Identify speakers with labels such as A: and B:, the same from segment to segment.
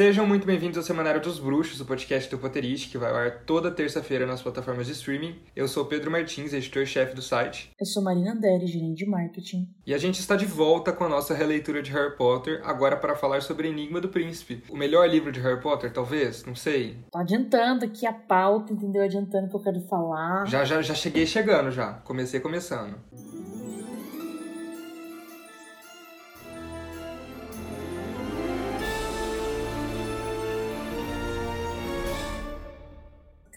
A: Sejam muito bem-vindos ao Semanário dos Bruxos, o podcast do Potterist, que vai ao ar toda terça-feira nas plataformas de streaming. Eu sou Pedro Martins, editor-chefe do site.
B: Eu sou Marina Anderi, gerente de marketing.
A: E a gente está de volta com a nossa releitura de Harry Potter, agora para falar sobre Enigma do Príncipe. O melhor livro de Harry Potter, talvez? Não sei.
B: Tô adiantando aqui a pauta, entendeu? Adiantando o que eu quero falar.
A: Já, já, já cheguei chegando, já. Comecei começando.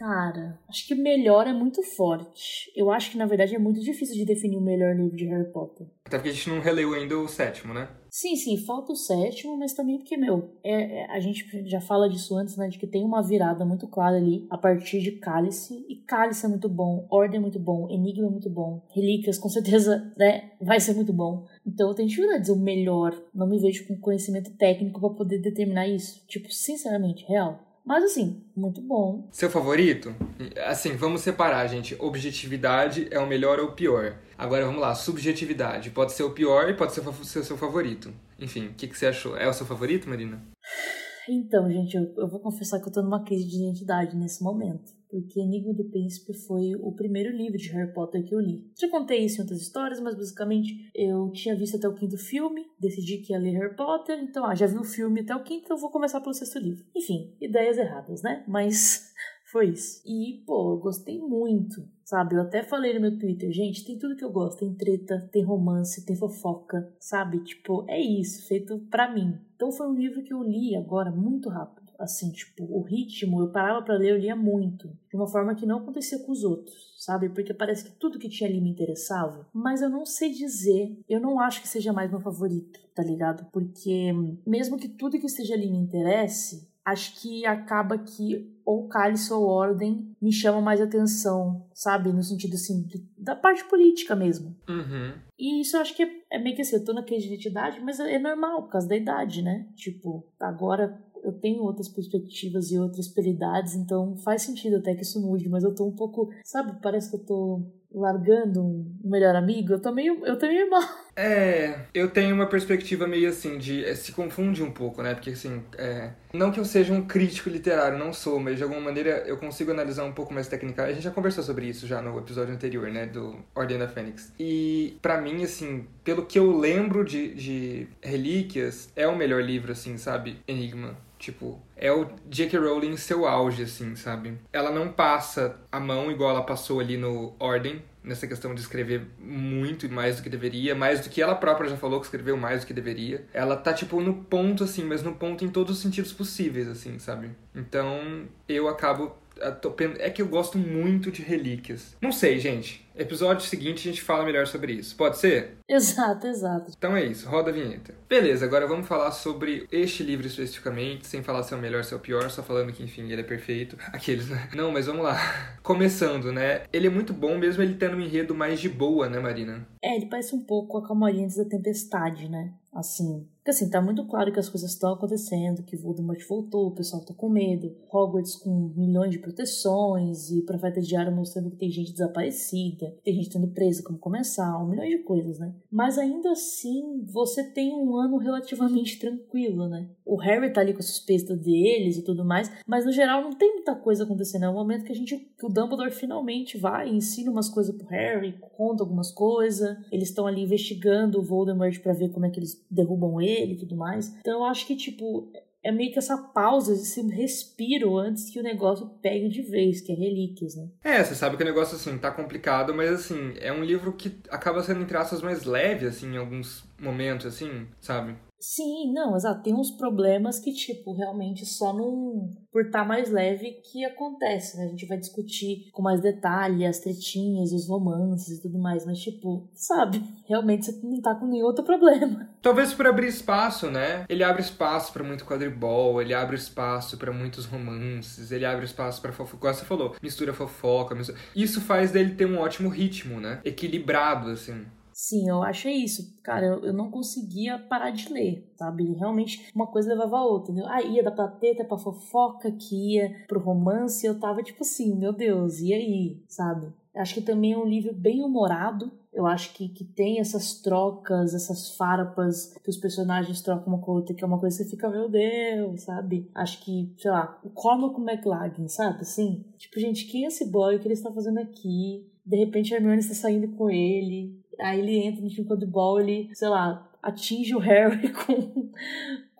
B: Cara, acho que melhor é muito forte. Eu acho que, na verdade, é muito difícil de definir o melhor livro de Harry Potter.
A: Até porque a gente não releu ainda o sétimo, né?
B: Sim, sim, falta o sétimo, mas também porque, meu, é, é, a gente já fala disso antes, né? De que tem uma virada muito clara ali a partir de Cálice. E Cálice é muito bom, Ordem é muito bom, Enigma é muito bom, Relíquias com certeza, né? Vai ser muito bom. Então eu tenho dificuldade de dizer o melhor. Não me vejo com conhecimento técnico para poder determinar isso. Tipo, sinceramente, real. Mas assim, muito bom.
A: Seu favorito? Assim, vamos separar, gente. Objetividade é o melhor ou o pior. Agora vamos lá, subjetividade. Pode ser o pior e pode ser o seu favorito. Enfim, o que, que você achou? É o seu favorito, Marina?
B: Então, gente, eu, eu vou confessar que eu tô numa crise de identidade nesse momento porque Enigma do Príncipe foi o primeiro livro de Harry Potter que eu li. Já contei isso em outras histórias, mas basicamente eu tinha visto até o quinto filme, decidi que ia ler Harry Potter, então ah, já vi o filme até o quinto, então vou começar pelo sexto livro. Enfim, ideias erradas, né? Mas foi isso. E, pô, eu gostei muito, sabe? Eu até falei no meu Twitter, gente, tem tudo que eu gosto. Tem treta, tem romance, tem fofoca, sabe? Tipo, é isso, feito pra mim. Então foi um livro que eu li agora muito rápido assim, tipo, o ritmo, eu parava para ler, eu lia muito, de uma forma que não acontecia com os outros, sabe? Porque parece que tudo que tinha ali me interessava, mas eu não sei dizer, eu não acho que seja mais meu favorito, tá ligado? Porque mesmo que tudo que esteja ali me interesse, acho que acaba que ou cálice ou ordem me chama mais atenção, sabe? No sentido assim, da parte política mesmo.
A: Uhum.
B: E isso eu acho que é, é meio que assim, eu tô na crise de identidade, mas é normal, por causa da idade, né? Tipo, agora eu tenho outras perspectivas e outras prioridades, então faz sentido até que isso mude, mas eu tô um pouco, sabe, parece que eu tô largando um melhor amigo, eu tô meio, eu tô meio mal.
A: É, eu tenho uma perspectiva meio assim de é, se confunde um pouco, né? Porque assim, é, não que eu seja um crítico literário, não sou, mas de alguma maneira eu consigo analisar um pouco mais técnica. A gente já conversou sobre isso já no episódio anterior, né, do Ordem da Fênix. E para mim, assim, pelo que eu lembro de, de Relíquias, é o melhor livro, assim, sabe? Enigma. Tipo, é o J.K. Rowling em seu auge, assim, sabe? Ela não passa a mão igual ela passou ali no Ordem, nessa questão de escrever muito mais do que deveria, mais do que ela própria já falou que escreveu mais do que deveria. Ela tá, tipo, no ponto, assim, mas no ponto em todos os sentidos possíveis, assim, sabe? Então, eu acabo é que eu gosto muito de relíquias. Não sei, gente. Episódio seguinte a gente fala melhor sobre isso. Pode ser?
B: Exato, exato.
A: Então é isso, roda a vinheta. Beleza, agora vamos falar sobre este livro especificamente, sem falar se é o melhor, se é o pior, só falando que, enfim, ele é perfeito. Aqueles, né? Não, mas vamos lá. Começando, né? Ele é muito bom mesmo ele tendo um enredo mais de boa, né, Marina?
B: É, ele parece um pouco a Calmaria antes da tempestade, né? Assim, porque assim, tá muito claro que as coisas estão acontecendo, que Voldemort voltou, o pessoal tá com medo, Hogwarts com milhões de proteções, e Profeta Diário mostrando que tem gente desaparecida, tem gente sendo presa como comensal, milhões de coisas, né? Mas ainda assim, você tem um ano relativamente tranquilo, né? O Harry tá ali com a suspeita deles e tudo mais, mas no geral não tem muita coisa acontecendo. É o momento que a gente, que o Dumbledore finalmente vai ensina umas coisas pro Harry, conta algumas coisas, eles estão ali investigando o Voldemort para ver como é que eles derrubam ele dele e tudo mais. Então eu acho que, tipo, é meio que essa pausa, esse respiro antes que o negócio pegue de vez, que é relíquias, né?
A: É, você sabe que o negócio, assim, tá complicado, mas, assim, é um livro que acaba sendo, entre aspas, mais leve, assim, em alguns momentos, assim, sabe?
B: Sim, não, exato. Tem uns problemas que, tipo, realmente só. Por estar tá mais leve que acontece, né? A gente vai discutir com mais detalhe as tretinhas, os romances e tudo mais, mas, tipo, sabe? Realmente você não tá com nenhum outro problema.
A: Talvez por abrir espaço, né? Ele abre espaço para muito quadribol, ele abre espaço para muitos romances, ele abre espaço para fofoca. Como você falou, mistura fofoca. Mistura... Isso faz dele ter um ótimo ritmo, né? Equilibrado, assim.
B: Sim, eu achei isso. Cara, eu, eu não conseguia parar de ler, sabe? Realmente, uma coisa levava a outra, entendeu? Ah, ia da plateta pra fofoca, que ia pro romance, eu tava tipo assim, meu Deus, e aí, sabe? Acho que também é um livro bem humorado, Eu acho que, que tem essas trocas, essas farpas que os personagens trocam uma com a outra, que é uma coisa que você fica, meu Deus, sabe? Acho que, sei lá, o Cormac McLaggen, sabe? Assim, tipo, gente, quem é esse boy? O que ele está fazendo aqui? De repente a Hermione está saindo com ele. Aí ele entra no time de ball, ele, sei lá, atinge o Harry com,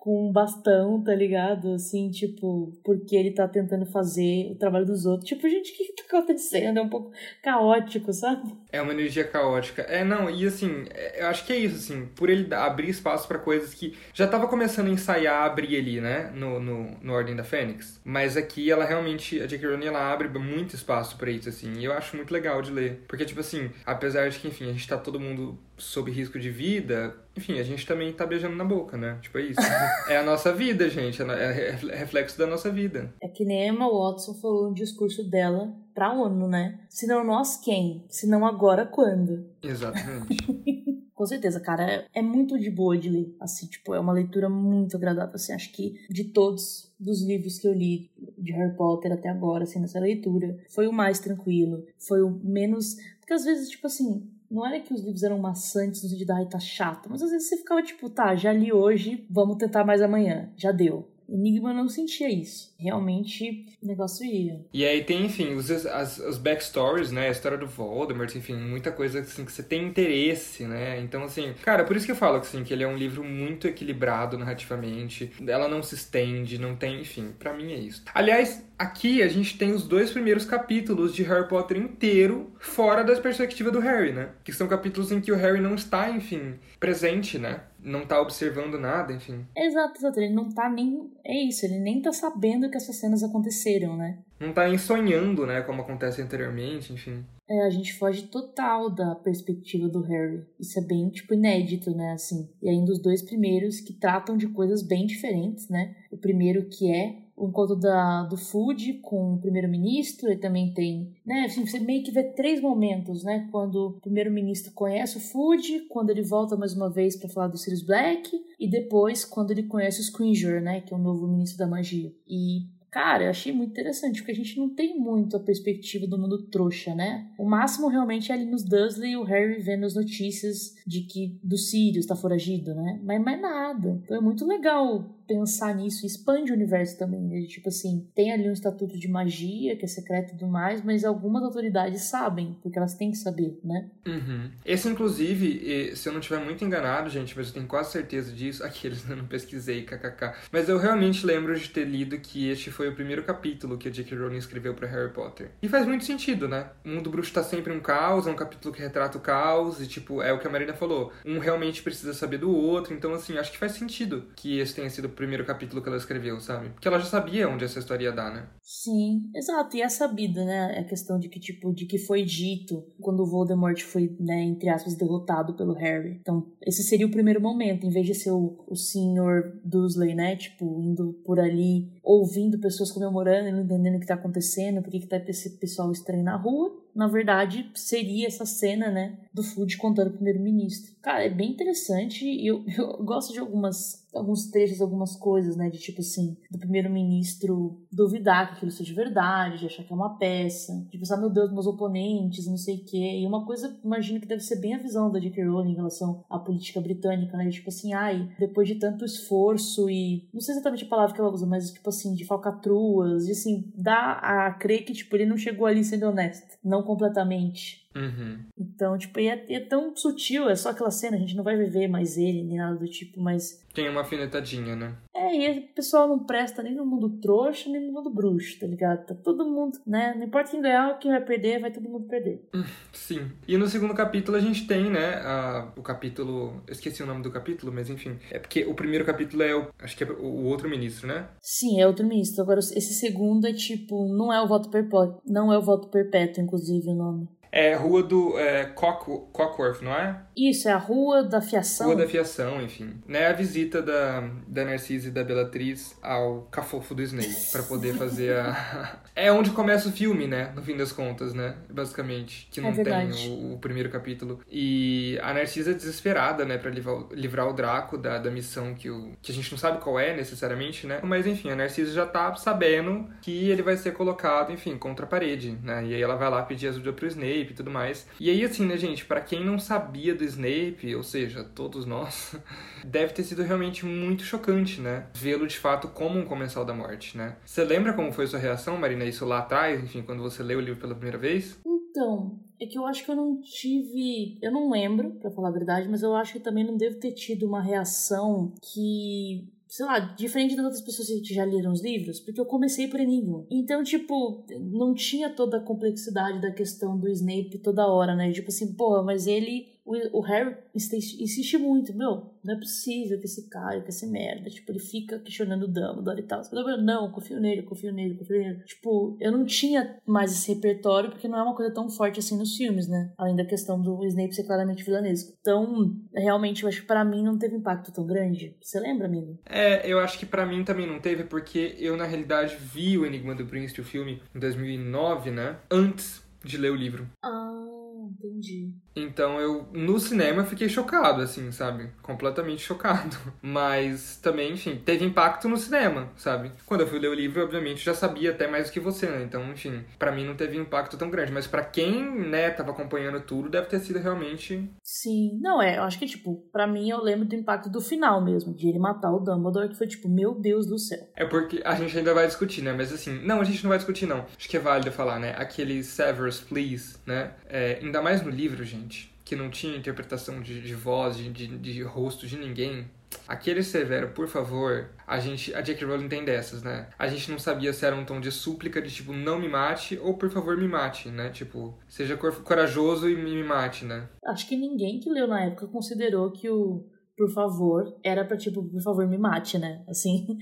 B: com um bastão, tá ligado? Assim, tipo, porque ele tá tentando fazer o trabalho dos outros. Tipo, gente, o que, que tá acontecendo? É um pouco caótico, sabe?
A: É uma energia caótica. É, não, e assim, é, eu acho que é isso, assim, por ele abrir espaço para coisas que já tava começando a ensaiar abrir ali, né, no, no, no Ordem da Fênix. Mas aqui ela realmente, a J.K. Rowling, ela abre muito espaço para isso, assim, e eu acho muito legal de ler. Porque, tipo assim, apesar de que, enfim, a gente tá todo mundo sob risco de vida, enfim, a gente também tá beijando na boca, né? Tipo, é isso. é a nossa vida, gente. É, é reflexo da nossa vida.
B: É que nem Emma Watson falou no discurso dela pra ONU, né? Se não nós, quem? Se não agora, quando?
A: Exatamente.
B: Com certeza, cara, é, é muito de boa de ler. Assim, tipo, é uma leitura muito agradável. Assim, acho que de todos dos livros que eu li de Harry Potter até agora, assim, nessa leitura, foi o mais tranquilo. Foi o menos. Porque às vezes, tipo assim, não era que os livros eram maçantes no sentido de, ai, tá chato, mas às vezes você ficava tipo, tá, já li hoje, vamos tentar mais amanhã, já deu. Enigma não sentia isso. Realmente o negócio ia.
A: E aí tem, enfim, os, as, os backstories, né? A história do Voldemort, enfim, muita coisa assim que você tem interesse, né? Então, assim, cara, por isso que eu falo assim, que ele é um livro muito equilibrado narrativamente. Ela não se estende, não tem, enfim, para mim é isso. Aliás, aqui a gente tem os dois primeiros capítulos de Harry Potter inteiro fora da perspectiva do Harry, né? Que são capítulos em que o Harry não está, enfim, presente, né? Não tá observando nada, enfim.
B: Exato, exato. Ele não tá nem. É isso, ele nem tá sabendo que essas cenas aconteceram, né?
A: Não tá nem sonhando, né? Como acontece anteriormente, enfim.
B: É, a gente foge total da perspectiva do Harry. Isso é bem, tipo, inédito, né? Assim. E ainda os dois primeiros que tratam de coisas bem diferentes, né? O primeiro que é o encontro da, do Food com o primeiro-ministro, e também tem, né, assim, você meio que vê três momentos, né, quando o primeiro-ministro conhece o Food, quando ele volta mais uma vez para falar do Sirius Black, e depois quando ele conhece o Scringer, né, que é o novo ministro da magia. E Cara, eu achei muito interessante, porque a gente não tem muito a perspectiva do mundo trouxa, né? O máximo realmente é ali nos Dursley e o Harry vendo as notícias de que do Sirius tá foragido, né? Mas mais nada. Então é muito legal pensar nisso, expande o universo também. Né? Tipo assim, tem ali um estatuto de magia, que é secreto e tudo mais, mas algumas autoridades sabem, porque elas têm que saber, né?
A: Uhum. Esse, inclusive, se eu não estiver muito enganado, gente, mas eu tenho quase certeza disso, aqueles eu não pesquisei, kkk. Mas eu realmente lembro de ter lido que este foi o primeiro capítulo que a J.K. Rowling escreveu para Harry Potter. E faz muito sentido, né? O mundo bruxo tá sempre um caos, é um capítulo que retrata o caos, e tipo, é o que a Marina falou. Um realmente precisa saber do outro, então assim, acho que faz sentido que esse tenha sido primeiro capítulo que ela escreveu, sabe? Porque ela já sabia onde essa história ia dar, né?
B: Sim, exato. E é sabida, né? A questão de que, tipo, de que foi dito quando o Voldemort foi, né, entre aspas, derrotado pelo Harry. Então, esse seria o primeiro momento, em vez de ser o, o senhor Dursley, né? Tipo, indo por ali, ouvindo pessoas comemorando e não entendendo o que tá acontecendo, por que, que tá esse pessoal estranho na rua na verdade, seria essa cena, né, do Food contando o primeiro-ministro. Cara, é bem interessante e eu, eu gosto de algumas alguns trechos, algumas coisas, né? De tipo assim, do primeiro-ministro duvidar que aquilo seja verdade, de achar que é uma peça, de pensar, meu Deus, meus oponentes, não sei o quê. E uma coisa, imagino que deve ser bem a visão da J.K. Rowling em relação à política britânica, né? De, tipo assim, ai, depois de tanto esforço e. Não sei exatamente a palavra que ela usa, mas tipo assim, de falcatruas, de assim, dá a crer que, tipo, ele não chegou ali sendo honesto. Não completamente.
A: Uhum.
B: Então, tipo, é, é tão sutil, é só aquela cena, a gente não vai viver mais ele, nem nada do tipo, mas.
A: Tem uma afinetadinha, né?
B: É, e o pessoal não presta nem no mundo trouxa, nem no mundo bruxo, tá ligado? Tá todo mundo, né? Não importa quem ganhar, quem vai perder, vai todo mundo perder.
A: Sim. E no segundo capítulo a gente tem, né, a, o capítulo. Eu esqueci o nome do capítulo, mas enfim. É porque o primeiro capítulo é o. Acho que é o outro ministro, né?
B: Sim, é outro ministro. Agora, esse segundo é tipo. Não é o voto perpétuo. Não é o voto perpétuo, inclusive, o nome.
A: É Rua do é, Cock, Cockworth, não é?
B: Isso, é a Rua da Fiação.
A: Rua da Fiação, enfim. Né, a visita da, da Narcisa e da Bellatriz ao cafofo do Snape, para poder fazer a... é onde começa o filme, né? No fim das contas, né? Basicamente. Que não
B: é
A: tem o, o, primeiro capítulo. E a Narcisa é desesperada, né? Pra livrar, livrar o Draco da, da missão que, o, que a gente não sabe qual é, necessariamente, né? Mas, enfim, a Narcisa já tá sabendo que ele vai ser colocado, enfim, contra a parede, né? E aí ela vai lá pedir ajuda pro Snape Snape e tudo mais. E aí, assim, né, gente, para quem não sabia do Snape, ou seja, todos nós, deve ter sido realmente muito chocante, né? Vê-lo de fato como um comensal da morte, né? Você lembra como foi sua reação, Marina, isso lá atrás, enfim, quando você leu o livro pela primeira vez?
B: Então, é que eu acho que eu não tive. Eu não lembro, para falar a verdade, mas eu acho que também não devo ter tido uma reação que sei lá, diferente das outras pessoas que já leram os livros, porque eu comecei por Enigma. Então, tipo, não tinha toda a complexidade da questão do Snape toda hora, né? Tipo assim, pô, mas ele o, o Harry insiste muito, meu, não é possível que esse cara, que esse merda, tipo, ele fica questionando o Dumbledore e tal. Eu não, confio nele, confio nele, confio nele. Tipo, eu não tinha mais esse repertório porque não é uma coisa tão forte assim nos filmes, né? Além da questão do Snape ser claramente vilanesco. Então, realmente, eu acho que pra mim não teve impacto tão grande. Você lembra, amigo?
A: É, eu acho que pra mim também não teve porque eu, na realidade, vi o Enigma do Príncipe, o filme, em 2009, né? Antes de ler o livro.
B: Ah entendi.
A: Então eu, no cinema, fiquei chocado, assim, sabe? Completamente chocado. Mas também, enfim, teve impacto no cinema, sabe? Quando eu fui ler o livro, obviamente, já sabia até mais do que você, né? Então, enfim, para mim não teve impacto tão grande. Mas para quem, né, tava acompanhando tudo, deve ter sido realmente.
B: Sim, não, é, eu acho que, tipo, para mim eu lembro do impacto do final mesmo, de ele matar o Dumbledore, que foi tipo, meu Deus do céu.
A: É porque a gente ainda vai discutir, né? Mas assim, não, a gente não vai discutir, não. Acho que é válido falar, né? Aquele Severus Please, né? É, ainda mais no livro, gente, que não tinha interpretação de, de voz, de, de, de, rosto de ninguém. Aquele Severo, por favor, a gente, a J.K. Rowling tem dessas, né? A gente não sabia se era um tom de súplica, de tipo, não me mate, ou por favor me mate, né? Tipo, seja corajoso e me mate, né?
B: Acho que ninguém que leu na época considerou que o por favor era pra tipo, por favor me mate, né? Assim.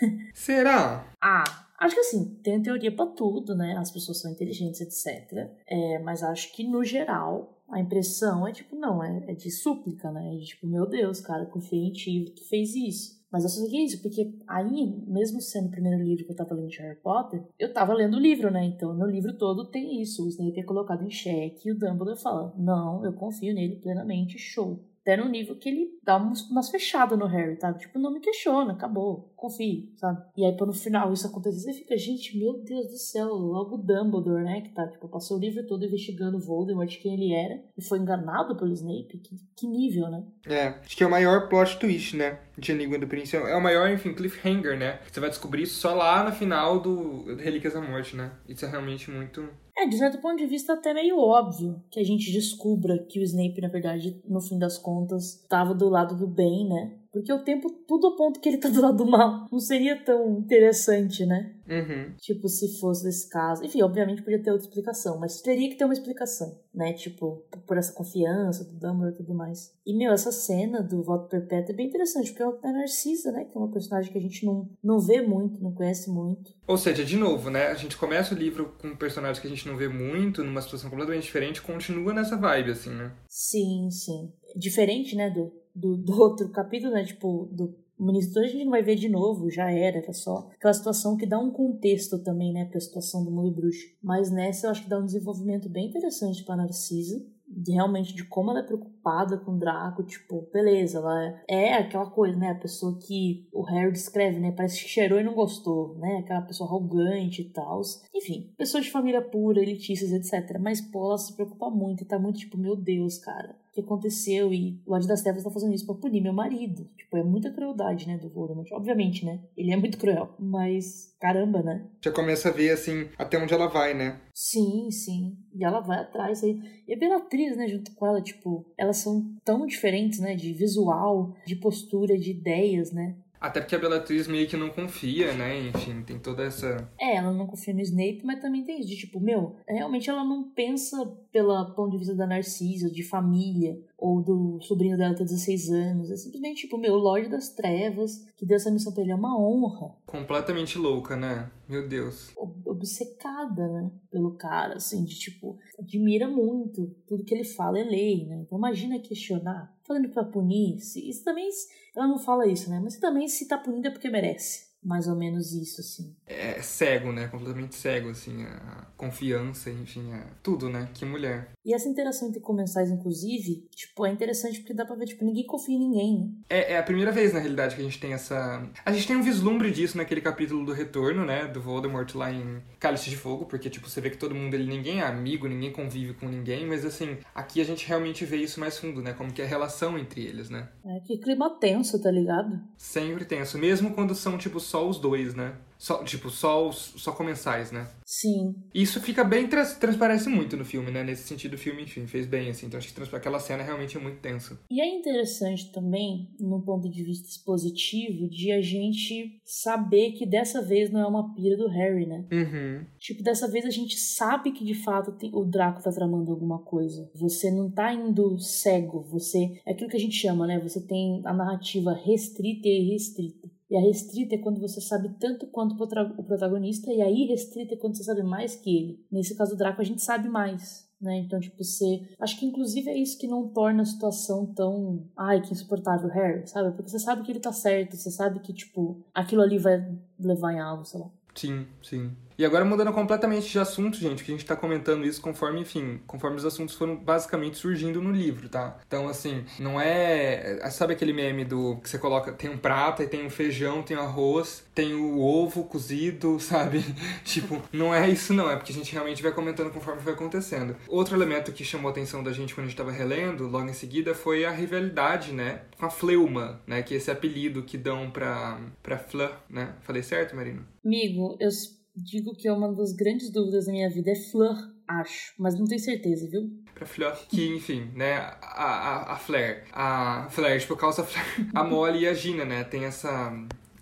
A: Será?
B: ah, Acho que assim, tem teoria para tudo, né? As pessoas são inteligentes, etc. É, mas acho que no geral a impressão é tipo, não, é, é de súplica, né? É de, tipo, meu Deus, cara, confiei em ti, tu fez isso. Mas eu só sei isso, porque aí, mesmo sendo o primeiro livro que eu tava lendo de Harry Potter, eu tava lendo o livro, né? Então, no livro todo tem isso. O Snape é colocado em xeque e o Dumbledore fala, não, eu confio nele plenamente, show. Até no nível que ele dá umas, umas fechadas no Harry, tá? Tipo, não me questiona, acabou, confie, sabe? E aí, quando no final isso acontecer, você fica, gente, meu Deus do céu, logo Dumbledore, né? Que tá, tipo, passou o livro todo investigando o Voldemort, quem ele era, e foi enganado pelo Snape. Que, que nível, né?
A: É, acho que é o maior plot twist, né? De Enigma do Príncipe. É o maior, enfim, cliffhanger, né? Você vai descobrir isso só lá no final do Relíquias da Morte, né? Isso é realmente muito
B: é, de certo ponto de vista, até meio óbvio que a gente descubra que o Snape, na verdade, no fim das contas, estava do lado do bem, né? Porque o tempo tudo aponta que ele tá do lado do mal. Não seria tão interessante, né?
A: Uhum.
B: Tipo, se fosse desse caso. Enfim, obviamente podia ter outra explicação, mas teria que ter uma explicação, né? Tipo, por essa confiança do Dumbledore e tudo mais. E, meu, essa cena do voto perpétuo é bem interessante, porque é a Narcisa, né? Que é uma personagem que a gente não, não vê muito, não conhece muito.
A: Ou seja, de novo, né? A gente começa o livro com um personagem que a gente não vê muito, numa situação completamente diferente, continua nessa vibe, assim, né?
B: Sim, sim. Diferente, né, do, do, do outro capítulo, né? Tipo, do ministro a gente não vai ver de novo, já era, era só aquela situação que dá um contexto também, né, pra situação do mundo bruxo. Mas nessa eu acho que dá um desenvolvimento bem interessante pra Narcisa de, realmente de como ela é preocupada com o Draco, tipo, beleza, ela é, é aquela coisa, né, a pessoa que o Harry descreve, né, parece que cheirou e não gostou, né, aquela pessoa arrogante e tal. Enfim, pessoas de família pura, elitistas, etc. Mas, pô, ela se preocupa muito e tá muito tipo, meu Deus, cara, que aconteceu e o Lorde das Trevas tá fazendo isso pra punir meu marido. Tipo, é muita crueldade, né, do Voldemort. Obviamente, né? Ele é muito cruel, mas caramba, né?
A: Já começa a ver, assim, até onde ela vai, né?
B: Sim, sim. E ela vai atrás aí. E a Bellatrix, né, junto com ela, tipo, elas são tão diferentes, né, de visual, de postura, de ideias, né?
A: Até porque a Bellatrix meio que não confia, né? Enfim, tem toda essa.
B: É, ela não confia no Snape, mas também tem isso de tipo, meu, realmente ela não pensa pelo ponto de vista da Narcisa, de família, ou do sobrinho dela ter 16 anos. É simplesmente tipo, meu, o Lorde das Trevas, que deu essa missão pra ele é uma honra.
A: Completamente louca, né? Meu Deus.
B: Obcecada, né? Pelo cara, assim, de tipo, admira muito. Tudo que ele fala é lei, né? Então imagina questionar falando pra punir, se, isso também, ela não fala isso, né? Mas também se tá punindo é porque merece. Mais ou menos isso, assim.
A: É, cego, né? Completamente cego, assim, a confiança, enfim, a tudo, né? Que mulher.
B: E essa interação entre comensais, inclusive, tipo, é interessante porque dá pra ver, tipo, ninguém confia em ninguém, né?
A: É, é a primeira vez, na realidade, que a gente tem essa. A gente tem um vislumbre disso naquele capítulo do retorno, né? Do Voldemort lá em Cálice de Fogo, porque, tipo, você vê que todo mundo ele ninguém é amigo, ninguém convive com ninguém, mas assim, aqui a gente realmente vê isso mais fundo, né? Como que é a relação entre eles, né?
B: É, que clima tenso, tá ligado?
A: Sempre tenso, mesmo quando são, tipo, só os dois, né? Só, tipo, só, os, só comensais, né?
B: Sim.
A: Isso fica bem, trans, transparece muito no filme, né? Nesse sentido, o filme, enfim, fez bem, assim. Então acho que trans, aquela cena realmente é muito tensa.
B: E é interessante também, no ponto de vista expositivo, de a gente saber que dessa vez não é uma pira do Harry, né?
A: Uhum.
B: Tipo, dessa vez a gente sabe que de fato tem, o Draco tá tramando alguma coisa. Você não tá indo cego, você. É aquilo que a gente chama, né? Você tem a narrativa restrita e irrestrita. E a restrita é quando você sabe tanto quanto o protagonista, e a irrestrita é quando você sabe mais que ele. Nesse caso do Draco, a gente sabe mais. Né? Então, tipo, você. Acho que inclusive é isso que não torna a situação tão. Ai, que insuportável, Harry, sabe? Porque você sabe que ele tá certo, você sabe que, tipo, aquilo ali vai levar em algo, sei lá.
A: Sim, sim. E agora mudando completamente de assunto, gente, que a gente tá comentando isso conforme, enfim, conforme os assuntos foram basicamente surgindo no livro, tá? Então, assim, não é. Sabe aquele meme do que você coloca, tem um prato, e tem um feijão, tem o arroz, tem o ovo cozido, sabe? tipo, não é isso, não, é porque a gente realmente vai comentando conforme vai acontecendo. Outro elemento que chamou a atenção da gente quando a gente tava relendo, logo em seguida, foi a rivalidade, né? Com a Fleuma, né? Que é esse apelido que dão pra, pra Fleur, né? Falei certo, Marina?
B: Amigo, eu digo que é uma das grandes dúvidas da minha vida é Fleur, acho, mas não tenho certeza, viu?
A: Pra Fleur, que enfim, né, a, a, a Flair, a Flair, tipo, causa Flair, a Molly e a Gina, né, tem essa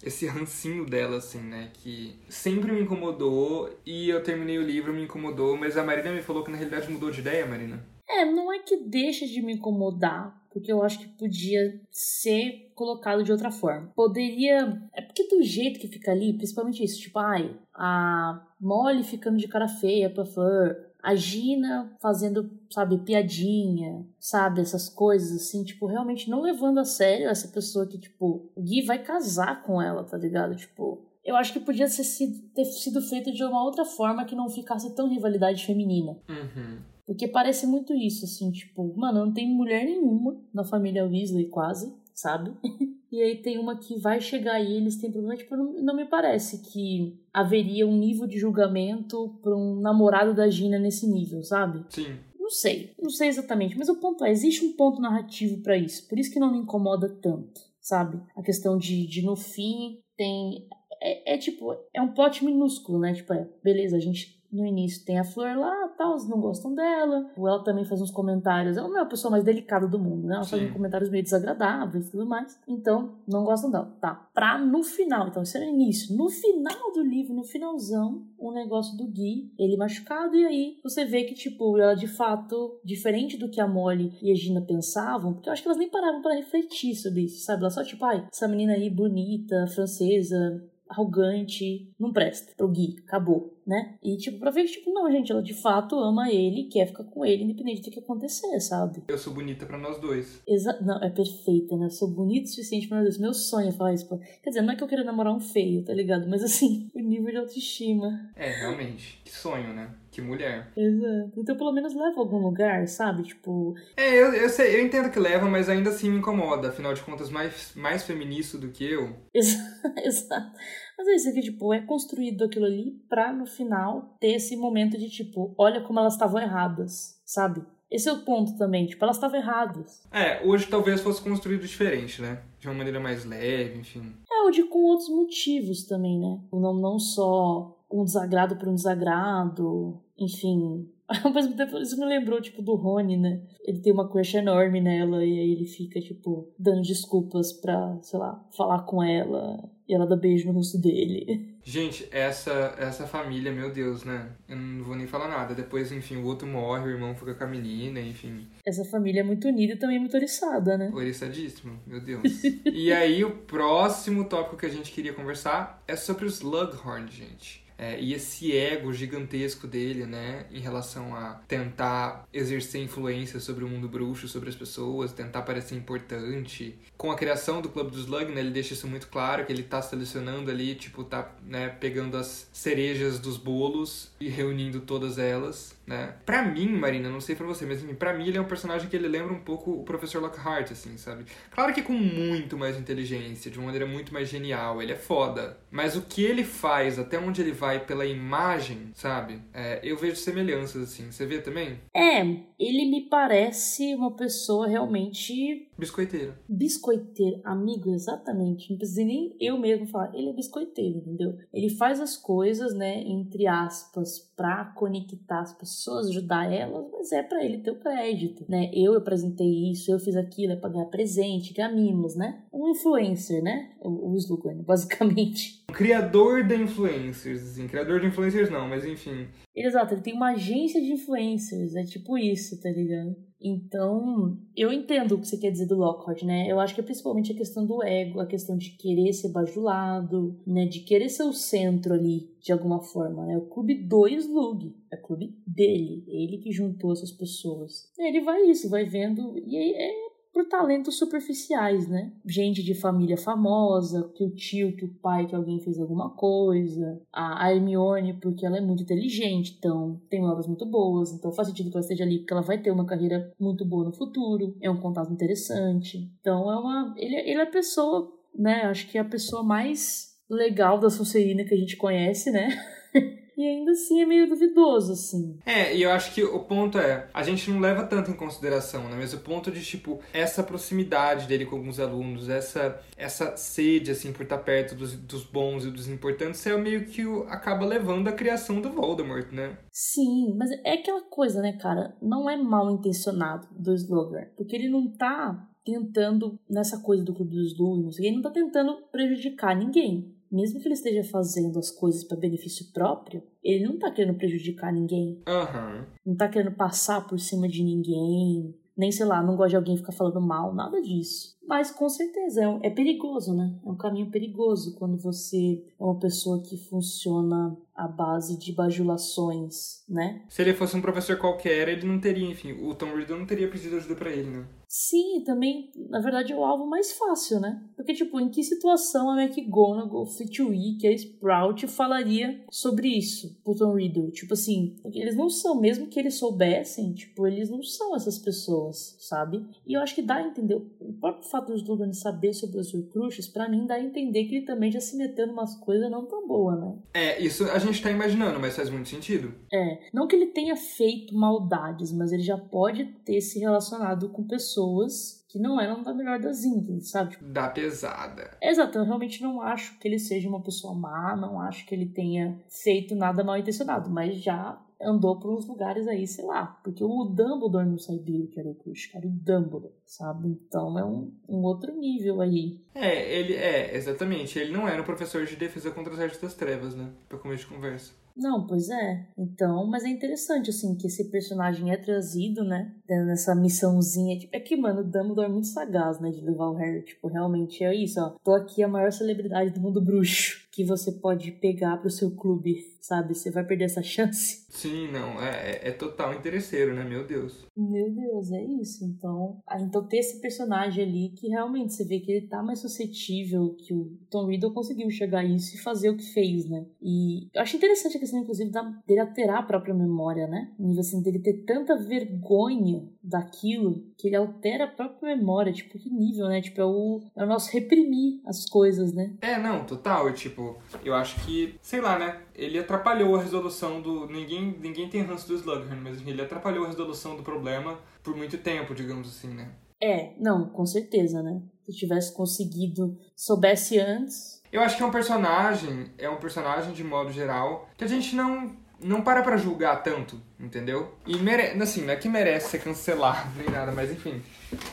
A: esse rancinho dela, assim, né? Que sempre me incomodou e eu terminei o livro, me incomodou, mas a Marina me falou que na realidade mudou de ideia, Marina.
B: É, não é que deixa de me incomodar, porque eu acho que podia ser colocado de outra forma. Poderia. É porque do jeito que fica ali, principalmente isso, tipo, ai, a Molly ficando de cara feia pra Fleur, a Gina fazendo, sabe, piadinha, sabe, essas coisas assim, tipo, realmente não levando a sério essa pessoa que, tipo, o Gui vai casar com ela, tá ligado? Tipo, eu acho que podia ter sido feito de uma outra forma que não ficasse tão rivalidade feminina.
A: Uhum.
B: Porque parece muito isso, assim, tipo, mano, não tem mulher nenhuma na família Weasley, quase, sabe? e aí tem uma que vai chegar aí, eles têm problema, tipo, não, não me parece que haveria um nível de julgamento pra um namorado da Gina nesse nível, sabe?
A: Sim.
B: Não sei, não sei exatamente, mas o ponto é, existe um ponto narrativo para isso, por isso que não me incomoda tanto, sabe? A questão de, de no fim, tem... É, é tipo, é um plot minúsculo, né? Tipo, é, beleza, a gente no início tem a Flor lá, tal, não gostam dela. Ela também faz uns comentários. Ela não é a pessoa mais delicada do mundo, né? Ela Sim. faz comentários meio desagradáveis e tudo mais. Então, não gostam dela. Tá. Pra no final, então, isso era o início. No final do livro, no finalzão, o um negócio do Gui, ele machucado, e aí você vê que, tipo, ela de fato, diferente do que a Molly e a Gina pensavam, porque eu acho que elas nem pararam para refletir sobre isso, sabe? Ela só, tipo, ai, essa menina aí bonita, francesa, arrogante, não presta pro Gui, acabou, né? E, tipo, pra ver que, tipo, não, gente, ela de fato ama ele, quer ficar com ele, independente do que acontecer, sabe?
A: Eu sou bonita para nós dois.
B: Exa não, é perfeita, né? Eu sou bonita o suficiente pra nós dois. Meu sonho é falar isso. Pra... Quer dizer, não é que eu queira namorar um feio, tá ligado? Mas, assim, o nível de autoestima.
A: É, realmente. Que sonho, né? Que mulher.
B: Exato. Então pelo menos leva a algum lugar, sabe? Tipo.
A: É, eu, eu sei, eu entendo que leva, mas ainda assim me incomoda. Afinal de contas, mais, mais feminista do que eu.
B: Exato. Mas é isso aqui, tipo, é construído aquilo ali pra no final ter esse momento de tipo, olha como elas estavam erradas, sabe? Esse é o ponto também, tipo, elas estavam erradas.
A: É, hoje talvez fosse construído diferente, né? De uma maneira mais leve, enfim.
B: É, ou de com outros motivos também, né? Não, não só um desagrado por um desagrado, enfim. Ao mesmo tempo, isso me lembrou, tipo, do Rony, né? Ele tem uma crush enorme nela e aí ele fica, tipo, dando desculpas pra, sei lá, falar com ela e ela dá beijo no rosto dele.
A: Gente, essa, essa família, meu Deus, né? Eu não vou nem falar nada. Depois, enfim, o outro morre, o irmão fica com a menina, enfim.
B: Essa família é muito unida e também muito oriçada, né?
A: Oriçadíssimo, meu Deus. e aí, o próximo tópico que a gente queria conversar é sobre os Slughorn, gente. É, e esse ego gigantesco dele, né, em relação a tentar exercer influência sobre o mundo bruxo, sobre as pessoas, tentar parecer importante. Com a criação do Clube dos Slug, né, ele deixa isso muito claro, que ele tá selecionando ali, tipo, tá, né, pegando as cerejas dos bolos e reunindo todas elas né? Pra mim, Marina, não sei pra você, mas enfim, pra mim ele é um personagem que ele lembra um pouco o Professor Lockhart, assim, sabe? Claro que com muito mais inteligência, de uma maneira muito mais genial, ele é foda. Mas o que ele faz, até onde ele vai pela imagem, sabe? É, eu vejo semelhanças, assim. Você vê também?
B: É, ele me parece uma pessoa realmente
A: Biscoiteiro.
B: Biscoiteiro, amigo, exatamente. Não precisa nem eu mesmo falar. Ele é biscoiteiro, entendeu? Ele faz as coisas, né, entre aspas, pra conectar as pessoas, ajudar elas, mas é para ele ter o crédito, né? Eu apresentei isso, eu fiz aquilo, é pra ganhar presente, ganhar mimos, né? Um influencer, né? O, o slogan, basicamente.
A: Criador de influencers, assim. Criador de influencers não, mas enfim.
B: Exato, ele tem uma agência de influencers, é tipo isso, tá ligado? Então, eu entendo o que você quer dizer do Lockhart, né? Eu acho que é principalmente a questão do ego, a questão de querer ser bajulado, né? De querer ser o centro ali, de alguma forma, né? O clube do Slug, é o clube dele, ele que juntou essas pessoas. Ele vai isso, vai vendo, e é por talentos superficiais, né? Gente de família famosa, que o tio, que o pai, que alguém fez alguma coisa. A Hermione, porque ela é muito inteligente, então tem obras muito boas, então faz sentido que ela esteja ali, porque ela vai ter uma carreira muito boa no futuro. É um contato interessante. Então é uma. Ele, ele é a pessoa, né? Acho que é a pessoa mais legal da Sonserina que a gente conhece, né? E ainda assim é meio duvidoso, assim.
A: É, e eu acho que o ponto é, a gente não leva tanto em consideração, né? Mas o ponto de, tipo, essa proximidade dele com alguns alunos, essa, essa sede, assim, por estar perto dos, dos bons e dos importantes, é meio que o, acaba levando à criação do Voldemort, né?
B: Sim, mas é aquela coisa, né, cara? Não é mal intencionado do Slogan, porque ele não tá tentando, nessa coisa do Clube dos Lugos, ele não tá tentando prejudicar ninguém mesmo que ele esteja fazendo as coisas para benefício próprio, ele não tá querendo prejudicar ninguém.
A: Uhum.
B: Não tá querendo passar por cima de ninguém. Nem, sei lá, não gosta de alguém ficar falando mal, nada disso. Mas com certeza é, um, é perigoso, né? É um caminho perigoso quando você é uma pessoa que funciona à base de bajulações, né?
A: Se ele fosse um professor qualquer, ele não teria, enfim, o Tom Riddle não teria pedido ajuda para ele, né?
B: Sim, também, na verdade, é o alvo mais fácil, né? Porque, tipo, em que situação a McGonagall, Flitwick, a Sprout falaria sobre isso pro Tom Riddle? Tipo assim, eles não são, mesmo que eles soubessem, tipo, eles não são essas pessoas, sabe? E eu acho que dá a entender, o próprio fato dos Dugan saber sobre os Horcruxes, para mim dá a entender que ele também já se meteu em umas coisas não tão boas, né?
A: É, isso a gente tá imaginando, mas faz muito sentido.
B: É, não que ele tenha feito maldades, mas ele já pode ter se relacionado com pessoas pessoas que não eram da melhor das índoles, sabe? Tipo,
A: da pesada.
B: Exato, eu realmente não acho que ele seja uma pessoa má, não acho que ele tenha feito nada mal intencionado, mas já andou por uns lugares aí, sei lá, porque o Dumbledore não sabia que era o Crush, era o Dumbledore, sabe? Então é um, um outro nível aí.
A: É, ele é, exatamente, ele não era um professor de defesa contra as artes das trevas, né? Pra começo de conversa.
B: Não, pois é. Então, mas é interessante, assim, que esse personagem é trazido, né? Nessa missãozinha. Tipo, é que, mano, o Dumbledore é muito sagaz, né? De levar o Harry. Tipo, realmente é isso, ó. Tô aqui a maior celebridade do mundo bruxo que você pode pegar pro seu clube, sabe? Você vai perder essa chance?
A: Sim, não. É, é, é total interesseiro, né? Meu Deus.
B: Meu Deus, é isso. Então, então ter esse personagem ali que realmente você vê que ele tá mais suscetível, que o Tom Riddle conseguiu chegar a isso e fazer o que fez, né? E eu acho interessante a questão, inclusive, da, dele alterar a própria memória, né? Nível assim, dele ter tanta vergonha daquilo que ele altera a própria memória. Tipo, que nível, né? Tipo, é o, é o nosso reprimir as coisas, né?
A: É, não, total. Tipo, eu acho que, sei lá, né? Ele atrapalhou a resolução do. Ninguém, ninguém tem ranço do Slughorn, mas ele atrapalhou a resolução do problema por muito tempo, digamos assim, né?
B: É, não, com certeza, né? Se tivesse conseguido, soubesse antes.
A: Eu acho que é um personagem, é um personagem de modo geral, que a gente não não para pra julgar tanto, entendeu? E merece, assim, não é que merece ser cancelado nem nada, mas enfim,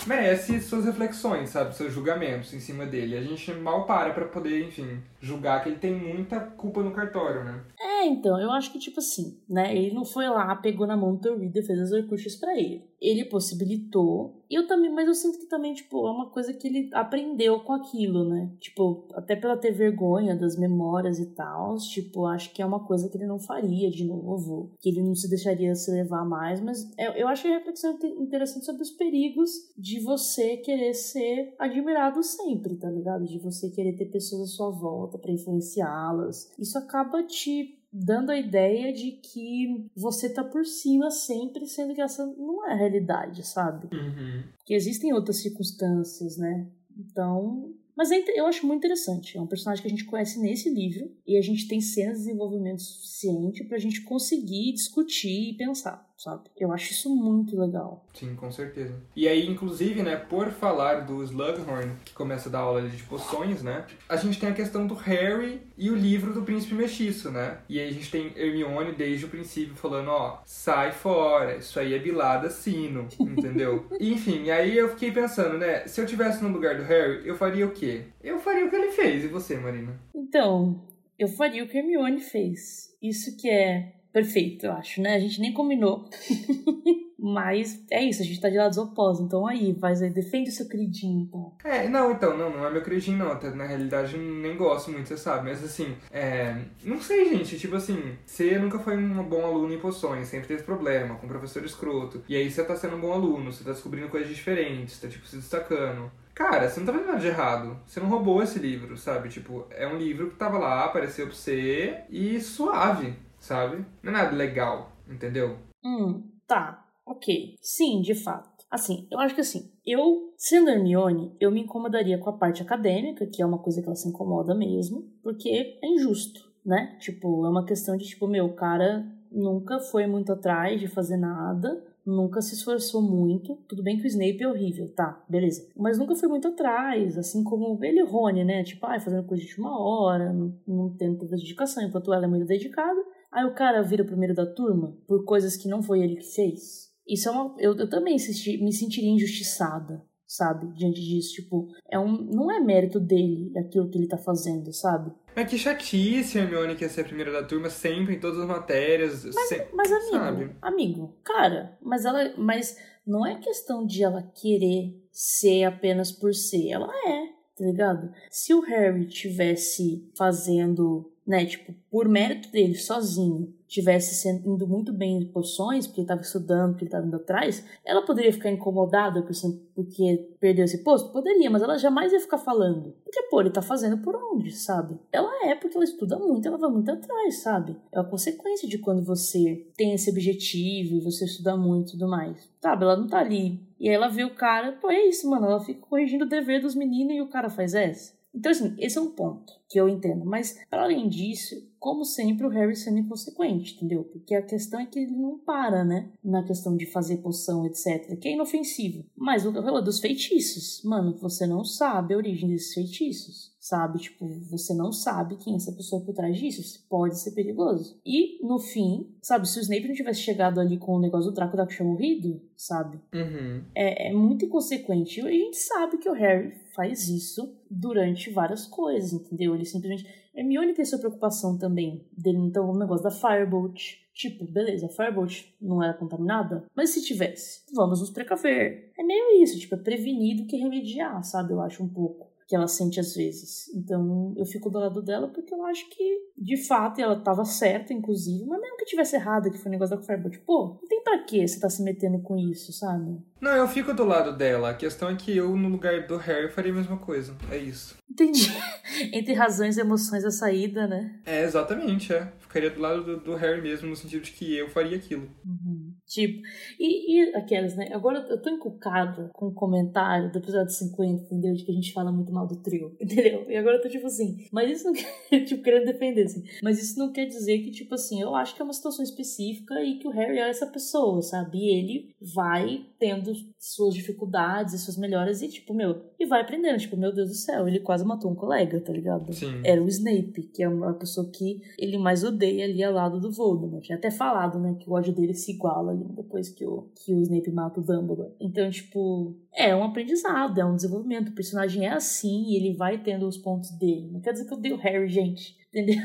A: merece suas reflexões, sabe? Seus julgamentos em cima dele. A gente mal para pra poder, enfim, julgar que ele tem muita culpa no cartório, né?
B: É, então, eu acho que, tipo assim, né? Ele não foi lá, pegou na mão do Reader e fez as recursos para ele. Ele possibilitou eu também, mas eu sinto que também, tipo, é uma coisa que ele aprendeu com aquilo, né? Tipo, até pela ter vergonha das memórias e tal, tipo, acho que é uma coisa que ele não faria de novo, que ele não se deixaria se levar mais, mas eu, eu acho a reflexão interessante sobre os perigos de você querer ser admirado sempre, tá ligado? De você querer ter pessoas à sua volta para influenciá-las. Isso acaba te dando a ideia de que você tá por cima sempre, sendo que essa não é a realidade, sabe?
A: Uhum.
B: Que existem outras circunstâncias, né? Então, mas é, eu acho muito interessante. É um personagem que a gente conhece nesse livro e a gente tem cenas de desenvolvimento suficiente pra gente conseguir discutir e pensar sabe? Eu acho isso muito legal.
A: Sim, com certeza. E aí, inclusive, né, por falar do Slughorn, que começa a dar aula de poções, né, a gente tem a questão do Harry e o livro do Príncipe Mestiço, né? E aí a gente tem Hermione desde o princípio falando, ó, sai fora, isso aí é bilada sino, entendeu? Enfim, e aí eu fiquei pensando, né, se eu tivesse no lugar do Harry, eu faria o quê? Eu faria o que ele fez, e você, Marina?
B: Então, eu faria o que Hermione fez. Isso que é perfeito, eu acho, né? A gente nem combinou. Mas é isso, a gente tá de lados opostos. Então aí, faz aí, defende o seu queridinho, então.
A: É, não, então, não, não é meu queridinho, não. Até, na realidade, nem gosto muito, você sabe. Mas assim, é. Não sei, gente. Tipo assim, você nunca foi um bom aluno em poções, sempre teve problema com o professor escroto. E aí você tá sendo um bom aluno, você tá descobrindo coisas diferentes, tá, tipo, se destacando. Cara, você não tá fazendo nada de errado. Você não roubou esse livro, sabe? Tipo, é um livro que tava lá, apareceu pra você e suave sabe? Não é nada legal, entendeu?
B: Hum, tá. Ok. Sim, de fato. Assim, eu acho que assim, eu, sendo Hermione, eu me incomodaria com a parte acadêmica, que é uma coisa que ela se incomoda mesmo, porque é injusto, né? Tipo, é uma questão de, tipo, meu, o cara nunca foi muito atrás de fazer nada, nunca se esforçou muito. Tudo bem que o Snape é horrível, tá, beleza. Mas nunca foi muito atrás, assim como ele e Rony, né? Tipo, ai, fazendo coisa de uma hora, não, não tendo tanta dedicação, enquanto ela é muito dedicada. Aí o cara vira o primeiro da turma por coisas que não foi ele que fez. Isso é uma. Eu, eu também me sentiria injustiçada, sabe? Diante disso. Tipo, é um, não é mérito dele aquilo que ele tá fazendo, sabe?
A: É que chatice a Hermione quer ser a primeira da turma sempre, em todas as matérias.
B: Mas,
A: sempre,
B: mas amigo,
A: sabe?
B: amigo, cara, mas ela. Mas não é questão de ela querer ser apenas por ser. Ela é, tá ligado? Se o Harry tivesse fazendo né, tipo, por mérito dele sozinho, tivesse sendo, indo muito bem em poções, porque ele estava estudando, porque ele estava indo atrás, ela poderia ficar incomodada porque perdeu esse posto? Poderia, mas ela jamais ia ficar falando. Porque, pô, ele tá fazendo por onde, sabe? Ela é porque ela estuda muito, ela vai muito atrás, sabe? É a consequência de quando você tem esse objetivo você estuda muito e tudo mais. Sabe? Ela não tá ali. E aí ela vê o cara, pô, é isso, mano. Ela fica corrigindo o dever dos meninos e o cara faz essa. Então, assim, esse é um ponto que eu entendo. Mas, para além disso, como sempre, o Harry sendo inconsequente, entendeu? Porque a questão é que ele não para, né? Na questão de fazer poção, etc. Que é inofensivo. Mas o falou dos feitiços. Mano, você não sabe a origem desses feitiços. Sabe? Tipo, você não sabe quem é essa pessoa por trás disso. Isso pode ser perigoso. E, no fim, sabe? Se o Snape não tivesse chegado ali com o negócio do Draco da tinha morrido, sabe?
A: Uhum.
B: É, é muito inconsequente. E a gente sabe que o Harry faz isso durante várias coisas, entendeu? Ele simplesmente. Hermione tem sua preocupação também dele, então, o negócio da Firebolt. Tipo, beleza, a Firebolt não era contaminada, mas se tivesse, vamos nos precaver. É meio isso, tipo, é prevenido que remediar, sabe? Eu acho um pouco que ela sente às vezes. Então eu fico do lado dela porque eu acho que, de fato, ela estava certa, inclusive, mas mesmo que tivesse errado, que foi o negócio da Firebolt, pô, não tem pra que você tá se metendo com isso, sabe?
A: Não, eu fico do lado dela. A questão é que eu, no lugar do Harry, faria a mesma coisa. É isso.
B: Entendi. Entre razões e emoções a saída, né?
A: É, exatamente, é. Ficaria do lado do, do Harry mesmo, no sentido de que eu faria aquilo.
B: Uhum. Tipo, e, e aquelas, né? Agora eu tô encucada com o comentário do episódio 50, entendeu? De que a gente fala muito mal do trio, entendeu? E agora eu tô tipo assim, mas isso não quer, tipo, querendo defender, assim. Mas isso não quer dizer que, tipo assim, eu acho que é uma situação específica e que o Harry é essa pessoa, sabe? E ele vai tendo suas dificuldades e suas melhoras e, tipo, meu, e vai aprendendo. Tipo, meu Deus do céu, ele quase matou um colega, tá ligado?
A: Sim.
B: Era o Snape, que é uma pessoa que ele mais odeia ali ao lado do Voldemort. Tinha até falado, né, que o ódio dele se iguala ali depois que o, que o Snape mata o Dumbledore. Então, tipo, é um aprendizado, é um desenvolvimento. O personagem é assim e ele vai tendo os pontos dele. Não quer dizer que eu dei o Harry, gente, entendeu?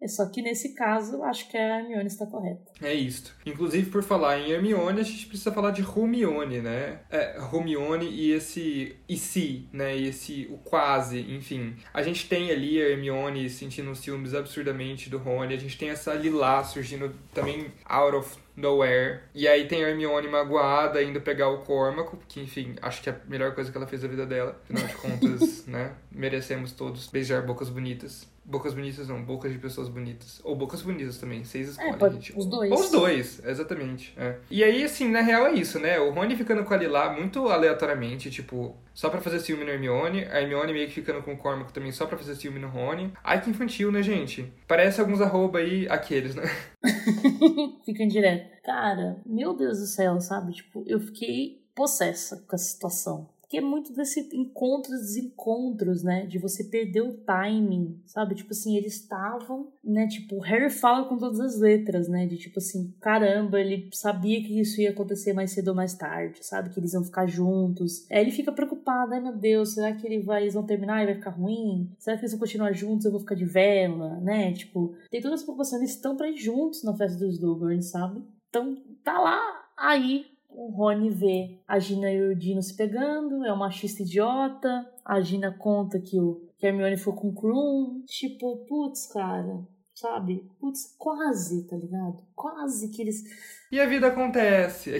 B: É só que nesse caso, acho que a Hermione está correta.
A: É isso. Inclusive, por falar em Hermione, a gente precisa falar de Rumione, né? É, Rumione e esse e se, né? E esse o quase, enfim. A gente tem ali a Hermione sentindo os ciúmes absurdamente do Rony, a gente tem essa Lilá surgindo também out of nowhere. E aí tem a Hermione magoada indo pegar o Cormaco, que enfim, acho que é a melhor coisa que ela fez da vida dela. Afinal de contas, né? Merecemos todos beijar bocas bonitas. Bocas bonitas não, bocas de pessoas bonitas. Ou bocas bonitas também, vocês escolhem,
B: É, pode-
A: gente.
B: os dois.
A: Ou os dois, exatamente. é. E aí, assim, na real é isso, né? O Rony ficando com a Lilá muito aleatoriamente, tipo, só pra fazer ciúme no Hermione. A Hermione meio que ficando com o Cormac também só pra fazer ciúme no Rony. Ai, que infantil, né, gente? Parece alguns arroba aí, aqueles, né?
B: Fica direto. Cara, meu Deus do céu, sabe? Tipo, eu fiquei possessa com a situação. Porque é muito desse encontros desencontros, né? De você perder o timing, sabe? Tipo assim, eles estavam, né? Tipo, o Harry fala com todas as letras, né? De tipo assim, caramba, ele sabia que isso ia acontecer mais cedo ou mais tarde, sabe? Que eles iam ficar juntos. Aí ele fica preocupado, ai meu Deus, será que ele vai, eles vão terminar e vai ficar ruim? Será que eles vão continuar juntos eu vou ficar de vela, né? Tipo, tem todas as preocupações, eles estão pra ir juntos na festa dos Dublin, sabe? Então, tá lá, aí o Rony vê a Gina e o Dino se pegando, é um machista idiota. A Gina conta que o que Hermione foi com o Krum. Tipo, putz, cara, sabe? Putz, quase, tá ligado? Quase que eles.
A: E a vida acontece.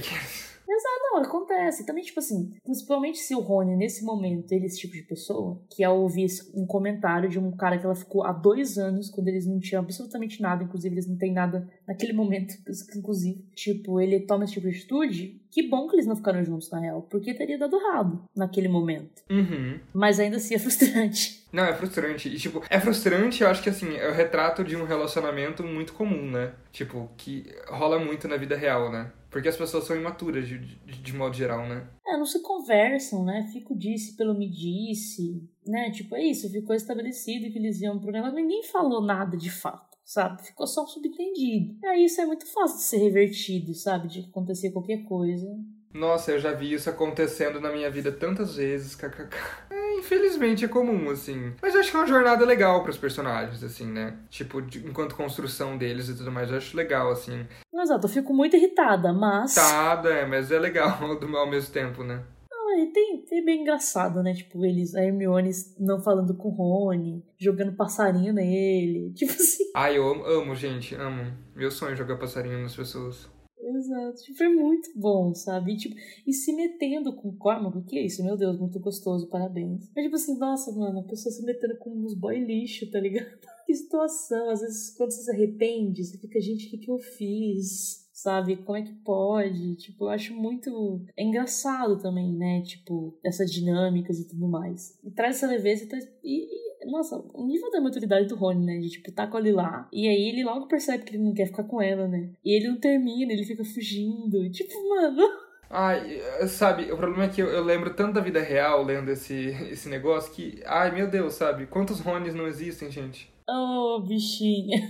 A: É que-
B: Não, acontece. Também, tipo assim, principalmente se o Rony, nesse momento, ele é esse tipo de pessoa, que ao ouvir esse- um comentário de um cara que ela ficou há dois anos, quando eles não tinham absolutamente nada, inclusive eles não têm nada naquele momento, inclusive, tipo, ele toma esse tipo de atitude, que bom que eles não ficaram juntos, na real, porque teria dado errado naquele momento.
A: Uhum.
B: Mas ainda assim é frustrante.
A: Não, é frustrante. E, tipo, é frustrante, eu acho que, assim, é o retrato de um relacionamento muito comum, né? Tipo, que rola muito na vida real, né? Porque as pessoas são imaturas, de, de, de modo geral, né?
B: É, não se conversam, né? Fico disse pelo me disse, né? Tipo, é isso, ficou estabelecido que eles iam pro negócio, ninguém falou nada de fato, sabe? Ficou só subentendido. E aí isso é muito fácil de ser revertido, sabe? De acontecer qualquer coisa.
A: Nossa, eu já vi isso acontecendo na minha vida tantas vezes, kkk. É, infelizmente é comum, assim. Mas eu acho que é uma jornada legal pros personagens, assim, né? Tipo, de- enquanto construção deles e tudo mais, eu acho legal, assim.
B: Exato, eu fico muito irritada, mas.
A: Tá, é, mas é legal ao mesmo tempo, né?
B: Não, e tem, tem bem engraçado, né? Tipo, eles, a Hermione não falando com o Rony, jogando passarinho nele. Tipo assim.
A: Ai, eu amo, amo, gente, amo. Meu sonho é jogar passarinho nas pessoas.
B: Exato, tipo, é muito bom, sabe? E, tipo, e se metendo com o Cormac, o que é isso? Meu Deus, muito gostoso, parabéns. Mas, tipo assim, nossa, mano, a pessoa se metendo com uns boy lixo, tá ligado? Que situação, às vezes quando você se arrepende, você fica, gente, o que que eu fiz? Sabe? Como é que pode? Tipo, eu acho muito. É engraçado também, né? Tipo, essas dinâmicas e tudo mais. E traz essa leveza e traz. E, e, nossa, o nível da maturidade do Rony, né? De tipo, tá com ele lá. E aí ele logo percebe que ele não quer ficar com ela, né? E ele não termina, ele fica fugindo. Tipo, mano.
A: Ai, sabe, o problema é que eu, eu lembro tanto da vida real lendo esse, esse negócio que, ai meu Deus, sabe? Quantos Ronis não existem, gente?
B: Oh, bichinha.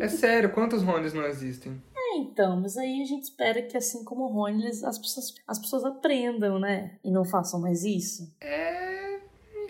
A: É sério, quantos Ronis não existem?
B: É, então, mas aí a gente espera que assim como o Rony, as pessoas, as pessoas aprendam, né? E não façam mais isso.
A: É.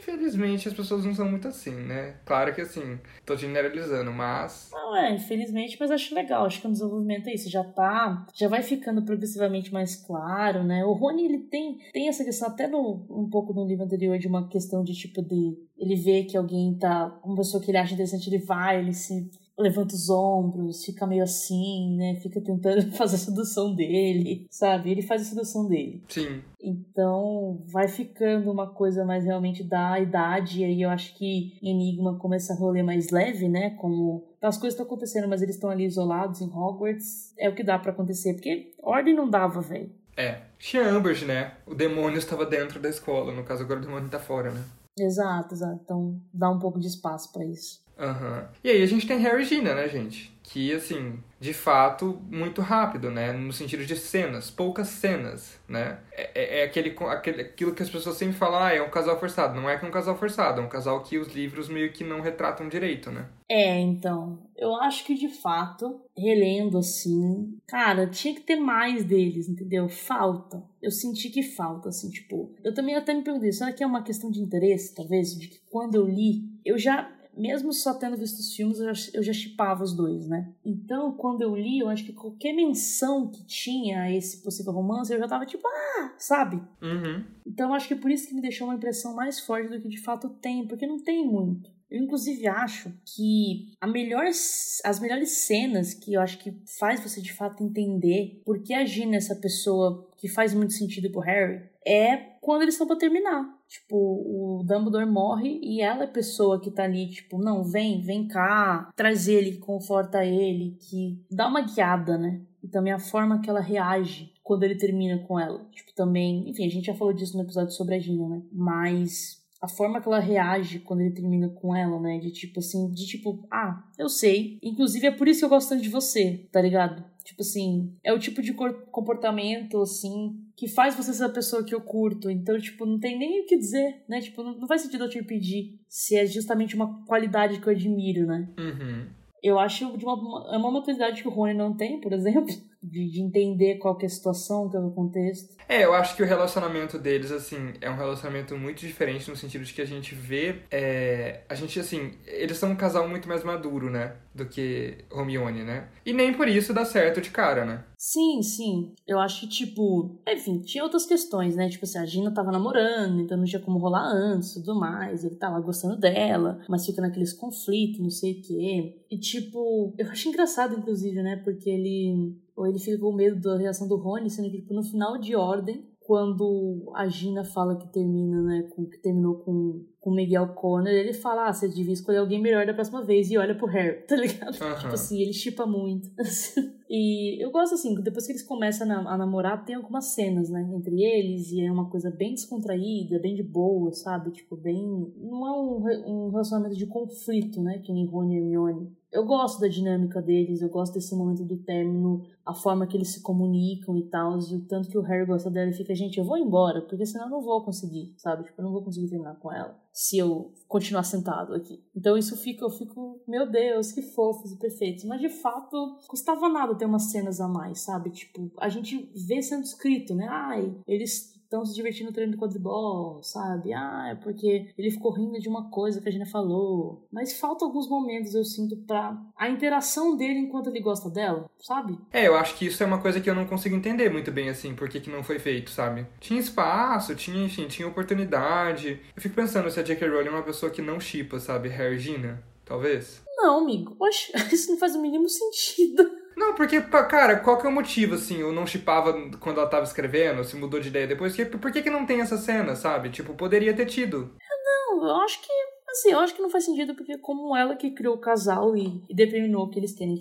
A: Infelizmente as pessoas não são muito assim, né? Claro que assim, tô generalizando, mas.
B: Não é, infelizmente, mas acho legal. Acho que o desenvolvimento é isso. Já tá. Já vai ficando progressivamente mais claro, né? O Rony, ele tem, tem essa questão, até no, um pouco no livro anterior, de uma questão de tipo de. Ele vê que alguém tá. Uma pessoa que ele acha interessante, ele vai, ele se. Levanta os ombros, fica meio assim, né? Fica tentando fazer a sedução dele, sabe? Ele faz a sedução dele.
A: Sim.
B: Então vai ficando uma coisa mais realmente da idade, e aí eu acho que Enigma começa a rolê mais leve, né? Como as coisas estão acontecendo, mas eles estão ali isolados em Hogwarts. É o que dá pra acontecer, porque ordem não dava, velho.
A: É. Tinha Amberge, né? O demônio estava dentro da escola. No caso, agora o demônio tá fora, né?
B: Exato, exato. Então dá um pouco de espaço pra isso.
A: Aham. E aí a gente tem Harry e Gina, né, gente? Que, assim, de fato, muito rápido, né? No sentido de cenas, poucas cenas, né? É, é- é aquele, aquele, aquilo que as pessoas sempre falam, ah, é um casal forçado. Não é que é um casal forçado, é um casal que os livros meio que não retratam direito, né?
B: É, então, eu acho que de fato, relendo assim, cara, tinha que ter mais deles, entendeu? Falta. Eu senti que falta, assim, tipo. Eu também até me perguntei, será que é uma questão de interesse, talvez? De que quando eu li, eu já mesmo só tendo visto os filmes, eu já chipava os dois, né? Então, quando eu li, eu acho que qualquer menção que tinha a esse possível romance, eu já tava tipo, ah, sabe?
A: Uhum.
B: Então, acho que por isso que me deixou uma impressão mais forte do que de fato tem, porque não tem muito. Eu, inclusive, acho que a melhor, as melhores cenas que eu acho que faz você de fato entender por que a Gina é essa pessoa que faz muito sentido pro Harry é quando eles estão pra terminar. Tipo, o Dumbledore morre e ela é a pessoa que tá ali, tipo, não, vem, vem cá, traz ele, conforta ele, que dá uma guiada, né? E também a forma que ela reage quando ele termina com ela. Tipo, também, enfim, a gente já falou disso no episódio sobre a Gina, né? Mas a forma que ela reage quando ele termina com ela, né? De tipo assim, de tipo, ah, eu sei. Inclusive é por isso que eu gosto tanto de você, tá ligado? Tipo assim, é o tipo de comportamento, assim, que faz você ser a pessoa que eu curto. Então, tipo, não tem nem o que dizer, né? Tipo, não, faz sentido eu te pedir se é justamente uma qualidade que eu admiro, né?
A: Uhum.
B: Eu acho de uma, é uma maturidade que o Rony não tem, por exemplo de, de entender qual que é a situação, qual é o contexto.
A: É, eu acho que o relacionamento deles, assim, é um relacionamento muito diferente no sentido de que a gente vê. É, a gente, assim, eles são um casal muito mais maduro, né? Do que Romione, né? E nem por isso dá certo de cara, né?
B: Sim, sim. Eu acho que, tipo. Enfim, tinha outras questões, né? Tipo assim, a Gina tava namorando, então não tinha como rolar antes e tudo mais. Ele tava gostando dela, mas fica naqueles conflitos, não sei o quê. E, tipo, eu acho engraçado, inclusive, né? Porque ele ou ele fica com medo da reação do Rony, sendo que tipo, no final de ordem, quando a Gina fala que termina, né, com, que terminou com com Miguel Conner, ele fala, ah, você devia escolher alguém melhor da próxima vez e olha pro Harry, tá ligado? Uhum. Tipo assim, ele chipa muito. e eu gosto assim, depois que eles começam a, a, namorar, tem algumas cenas, né, entre eles, e é uma coisa bem descontraída, bem de boa, sabe? Tipo, bem. Não é um, um relacionamento de conflito, né, que nem Rony e Hermione. Eu gosto da dinâmica deles, eu gosto desse momento do término, a forma que eles se comunicam e tal, e o tanto que o Harry gosta dela e fica, gente, eu vou embora, porque senão eu não vou conseguir, sabe? Tipo, eu não vou conseguir terminar com ela se eu continuar sentado aqui. Então isso fica, eu fico, meu Deus, que fofos e perfeitos. Mas de fato, custava nada ter umas cenas a mais, sabe? Tipo, a gente vê sendo escrito, né? Ai, eles estão se divertindo no treino do quadribol, sabe? Ah, é porque ele ficou rindo de uma coisa que a gente falou. Mas falta alguns momentos, eu sinto, pra a interação dele enquanto ele gosta dela, sabe?
A: É, eu acho que isso é uma coisa que eu não consigo entender muito bem, assim, por que, que não foi feito, sabe? Tinha espaço, tinha, enfim, tinha oportunidade. Eu fico pensando se a J.K. Rowling é uma pessoa que não chipa, sabe? Harry Gina, talvez.
B: Não, amigo. Oxe, isso não faz o mínimo sentido.
A: Não, porque, cara, qual que é o motivo, assim? Eu não chipava quando ela tava escrevendo, se mudou de ideia depois. Por que, que não tem essa cena, sabe? Tipo, poderia ter tido.
B: Não, eu acho que. Assim, eu acho que não faz sentido, porque como ela que criou o casal e, e determinou que eles querem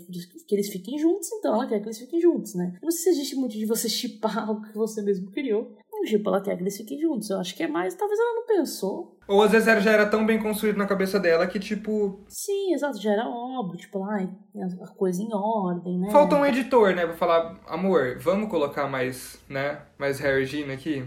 B: que eles fiquem juntos, então ela quer que eles fiquem juntos, né? Não sei se existe muito de você chipar o que você mesmo criou. Não, tipo, ela quer que eles fiquem juntos. Eu acho que é mais. Talvez ela não pensou.
A: Ou às vezes já era tão bem construído na cabeça dela que, tipo.
B: Sim, exato, já era óbvio, tipo, lá, a coisa em ordem, né?
A: Faltou um editor, né, pra falar, amor, vamos colocar mais, né? Mais Harry Gina aqui.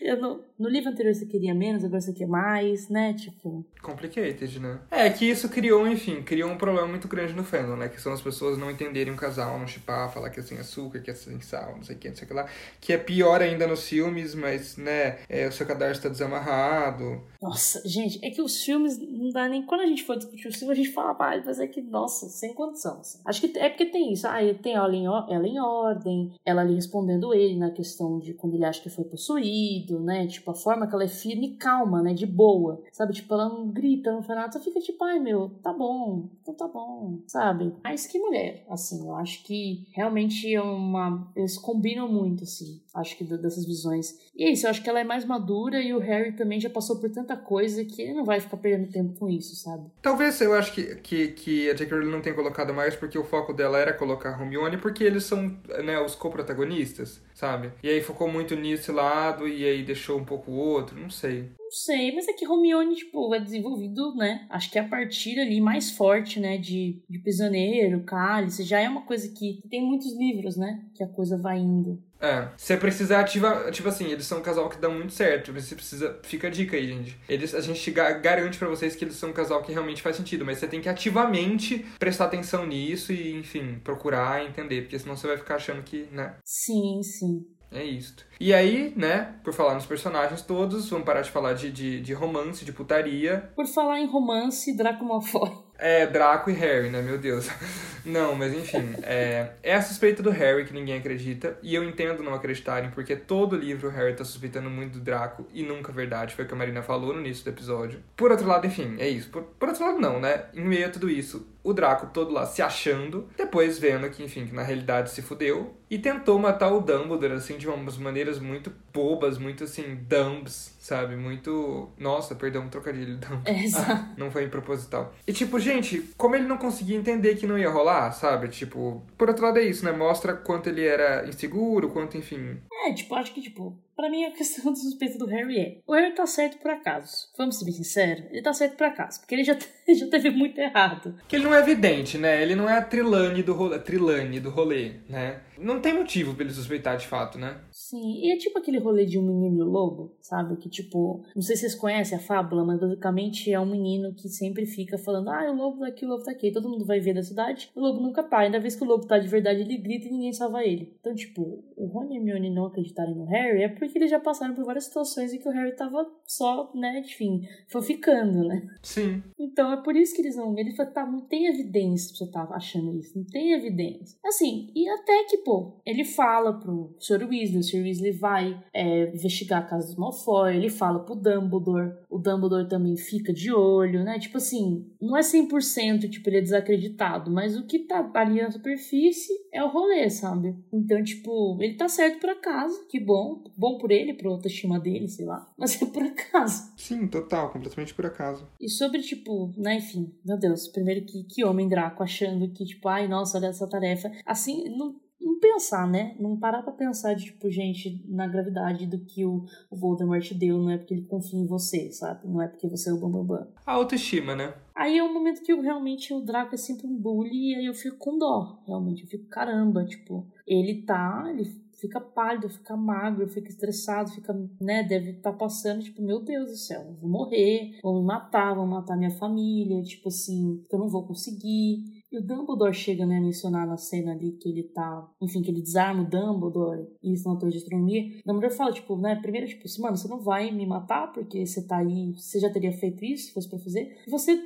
B: Eu no, no livro anterior você queria menos, agora você quer mais, né? Tipo.
A: Complicated, né? É que isso criou, enfim, criou um problema muito grande no fandom, né? Que são as pessoas não entenderem um casal, não chipar, falar que é sem açúcar, que é sem sal, não sei o que, não sei o que lá. Que é pior ainda nos filmes, mas, né, é, o seu cadarço tá desamarrado.
B: Nossa nossa, gente, é que os filmes não dá nem. Quando a gente for discutir os filmes, a gente fala, ah, mas é que, nossa, sem condição. Assim. Acho que é porque tem isso. Ah, tem ela em, ela em ordem, ela ali respondendo ele na questão de quando ele acha que foi possuído, né? Tipo, a forma que ela é firme e calma, né? De boa. Sabe? Tipo, ela não grita, não faz nada, só fica tipo, ai meu, tá bom, então tá bom, sabe? Mas que mulher, assim, eu acho que realmente é uma. Eles combinam muito, assim, acho que dessas visões. E é isso, eu acho que ela é mais madura e o Harry também já passou por tanta coisa coisa que ele não vai ficar perdendo tempo com isso, sabe?
A: Talvez eu acho que, que, que a J.K. Rowling não tenha colocado mais porque o foco dela era colocar Hermione porque eles são né, os co-protagonistas, sabe? E aí focou muito nesse lado e aí deixou um pouco o outro, não sei.
B: Não sei, mas é que Romione, tipo, é desenvolvido, né? Acho que a partir ali mais forte, né? De, de Prisioneiro, Cálice, já é uma coisa que tem muitos livros, né? Que a coisa vai indo.
A: É, você precisa ativar, tipo assim, eles são um casal que dá muito certo, você precisa, fica a dica aí, gente. Eles, a gente garante para vocês que eles são um casal que realmente faz sentido, mas você tem que ativamente prestar atenção nisso e, enfim, procurar entender, porque senão você vai ficar achando que, né?
B: Sim, sim.
A: É isto. E aí, né, por falar nos personagens todos, vamos parar de falar de, de, de romance, de putaria.
B: Por falar em romance, Draco Malfoy.
A: É, Draco e Harry, né? Meu Deus. Não, mas enfim, é, é a suspeita do Harry que ninguém acredita, e eu entendo não acreditarem, porque todo livro o Harry tá suspeitando muito do Draco, e nunca é verdade, foi o que a Marina falou no início do episódio. Por outro lado, enfim, é isso. Por, por outro lado, não, né? Em meio a tudo isso, o Draco todo lá se achando, depois vendo que, enfim, que na realidade se fudeu, e tentou matar o Dumbledore, assim, de umas maneiras muito bobas, muito, assim, dumbs, sabe? Muito. Nossa, perdão, um trocadilho. Dumb.
B: É.
A: Ah, não foi proposital. E, tipo, gente, como ele não conseguia entender que não ia rolar, sabe? Tipo, por outro lado é isso, né? Mostra quanto ele era inseguro, quanto, enfim.
B: É, tipo, acho que, tipo, pra mim a questão do suspeito do Harry é: o Harry tá certo por acaso. Vamos ser bem sinceros, ele tá certo por acaso, porque ele já, já teve muito errado.
A: Que ele não é evidente, né? Ele não é a Trilane do rolê, Trilane do rolê, né? Não tem motivo pra ele suspeitar de fato, né?
B: Sim, e é tipo aquele rolê de um menino e o lobo, sabe? Que tipo, não sei se vocês conhecem a fábula, mas basicamente é um menino que sempre fica falando: ah, o lobo tá aqui, o lobo tá aqui. Todo mundo vai ver da cidade, o lobo nunca tá. Ainda vez que o lobo tá de verdade, ele grita e ninguém salva ele. Então, tipo, o Rony e a Hermione não acreditarem no Harry é porque eles já passaram por várias situações em que o Harry tava só, né, enfim, foi ficando, né?
A: Sim.
B: Então é por isso que eles não. Ele fala, tá, não tem evidência pra você tá achando isso, não tem evidência. Assim, e até que, pô, ele fala pro Sr. Weasley, o Sr. Weasley vai é, investigar a casa dos Malfoy, ele fala pro Dumbledore, o Dumbledore também fica de olho, né? Tipo assim, não é 100% tipo, ele é desacreditado, mas o que tá ali na superfície é o rolê, sabe? Então, tipo, ele tá certo por acaso, que bom, bom por ele, pro autoestima dele, sei lá, mas é por acaso.
A: Sim, total, completamente por acaso.
B: E sobre, tipo, né, enfim, meu Deus, primeiro que, que homem Draco achando que, tipo, ai, nossa, olha essa tarefa. Assim, não, não pensar, né? Não parar pra pensar de, tipo, gente, na gravidade do que o, o Voldemort deu, não é porque ele confia em você, sabe? Não é porque você é o Bambambam. Bam, bam.
A: A autoestima, né?
B: Aí é um momento que eu, realmente o Draco é sempre um bully e aí eu fico com dó, realmente. Eu fico, caramba, tipo, ele tá, ele fica pálido, fica magro, fica estressado, fica, né, deve estar tá passando, tipo, meu Deus do céu, vou morrer, vão me matar, vão matar minha família, tipo assim, eu não vou conseguir. E o Dumbledore chega, né, a mencionar na cena ali que ele tá, enfim, que ele desarma o Dumbledore e isso na torre de astronomia. O Dumbledore fala, tipo, né, primeiro, tipo assim, mano, você não vai me matar porque você tá aí, você já teria feito isso se fosse pra fazer. E você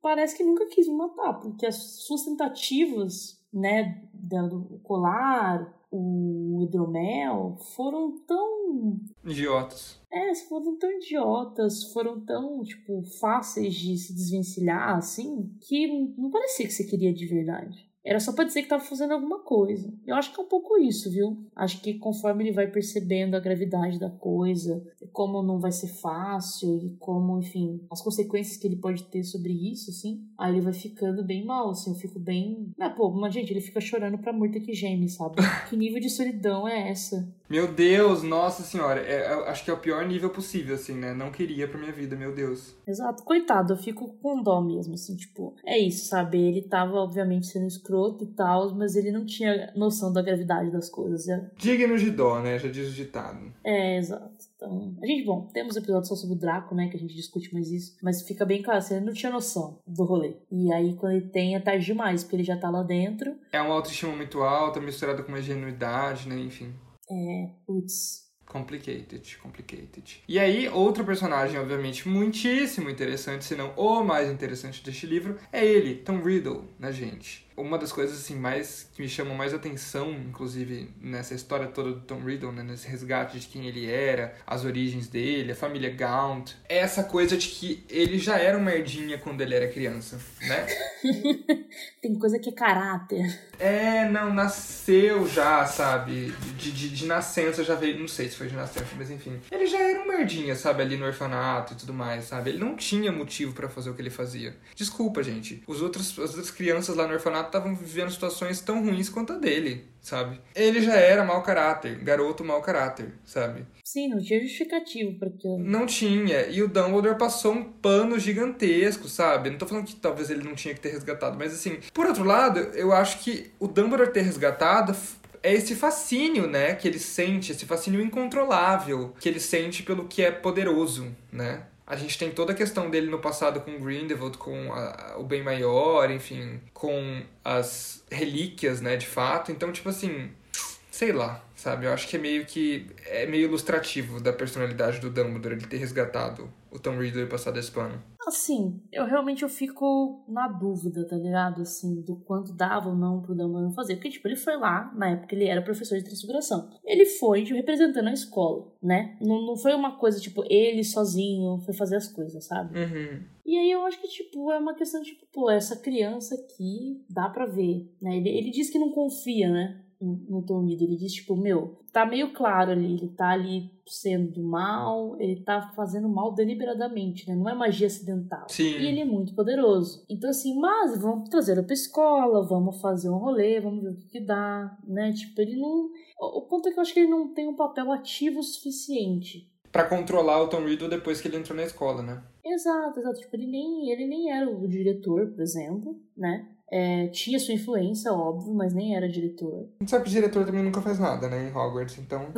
B: parece que nunca quis me matar, porque as suas tentativas, né, do colar, o hidromel foram tão.
A: Idiotas.
B: É, foram tão idiotas, foram tão, tipo, fáceis de se desvencilhar, assim, que não parecia que você queria de verdade. Era só pra dizer que tava fazendo alguma coisa. Eu acho que é um pouco isso, viu? Acho que conforme ele vai percebendo a gravidade da coisa, como não vai ser fácil e como, enfim, as consequências que ele pode ter sobre isso, assim, aí ele vai ficando bem mal, assim, eu fico bem. Ah, pô, mas gente, ele fica chorando pra morta que geme, sabe? que nível de solidão é essa?
A: Meu Deus, nossa senhora, é, acho que é o pior nível possível, assim, né? Não queria pra minha vida, meu Deus.
B: Exato, coitado, eu fico com dó mesmo, assim, tipo, é isso, sabe? Ele tava, obviamente, sendo escroto e tal, mas ele não tinha noção da gravidade das coisas. É...
A: Digno de dó, né? Já diz o ditado.
B: É, exato. Então, a gente, bom, temos episódios só sobre o Draco, né? Que a gente discute mais isso. Mas fica bem claro, assim, ele não tinha noção do rolê. E aí, quando ele tem, é tarde demais, porque ele já tá lá dentro.
A: É uma autoestima muito alta, misturada com uma ingenuidade, né? Enfim.
B: É, putz.
A: Complicated, complicated. E aí, outro personagem, obviamente, muitíssimo interessante, se não o mais interessante deste livro, é ele, Tom Riddle, né, gente? Uma das coisas assim mais que me chamam mais atenção, inclusive nessa história toda do Tom Riddle, né, nesse resgate de quem ele era, as origens dele, a família Gaunt, é essa coisa de que ele já era um merdinha quando ele era criança, né?
B: Tem coisa que é caráter.
A: É, não, nasceu já, sabe? De, de, de nascença já veio, não sei se foi de nascença, mas enfim. Ele já era um merdinha, sabe, ali no orfanato e tudo mais, sabe? Ele não tinha motivo para fazer o que ele fazia. Desculpa, gente. Os outros, as outras crianças lá no orfanato estavam vivendo situações tão ruins quanto a dele, sabe? Ele já era mau caráter, garoto mau caráter, sabe?
B: Sim, não tinha justificativo para aquilo.
A: Não tinha. E o Dumbledore passou um pano gigantesco, sabe? Não tô falando que talvez ele não tinha que ter resgatado, mas assim, por outro lado, eu acho que o Dumbledore ter resgatado é esse fascínio, né, que ele sente, esse fascínio incontrolável que ele sente pelo que é poderoso, né? A gente tem toda a questão dele no passado com Grindelwald, com a, o bem maior, enfim, com as relíquias, né, de fato. Então, tipo assim, sei lá, sabe? Eu acho que é meio que é meio ilustrativo da personalidade do Dumbledore ele ter resgatado o Tom Riddle e passado esse pano.
B: Assim, eu realmente eu fico na dúvida, tá ligado? Assim, do quanto dava ou não pro Dumbledore fazer. Porque, tipo, ele foi lá, na época ele era professor de transfiguração. Ele foi, tipo, representando a escola, né? Não, não foi uma coisa, tipo, ele sozinho foi fazer as coisas, sabe?
A: Uhum.
B: E aí eu acho que, tipo, é uma questão, tipo, pô, essa criança aqui dá pra ver, né? Ele, ele diz que não confia, né? no Tom Riddle. Ele diz, tipo, meu, tá meio claro ali, ele tá ali sendo mal, ele tá fazendo mal deliberadamente, né? Não é magia acidental.
A: Sim.
B: E ele é muito poderoso. Então, assim, mas vamos trazer pra escola, vamos fazer um rolê, vamos ver o que, que dá, né? Tipo, ele não. O ponto é que eu acho que ele não tem um papel ativo suficiente.
A: Pra controlar o Tom Riddle depois que ele entrou na escola, né?
B: Exato, exato. Tipo, ele nem, ele nem era o diretor, por exemplo, né? É, tinha sua influência, óbvio, mas nem era diretor.
A: A gente sabe que o diretor também nunca faz nada, né, em Hogwarts, então...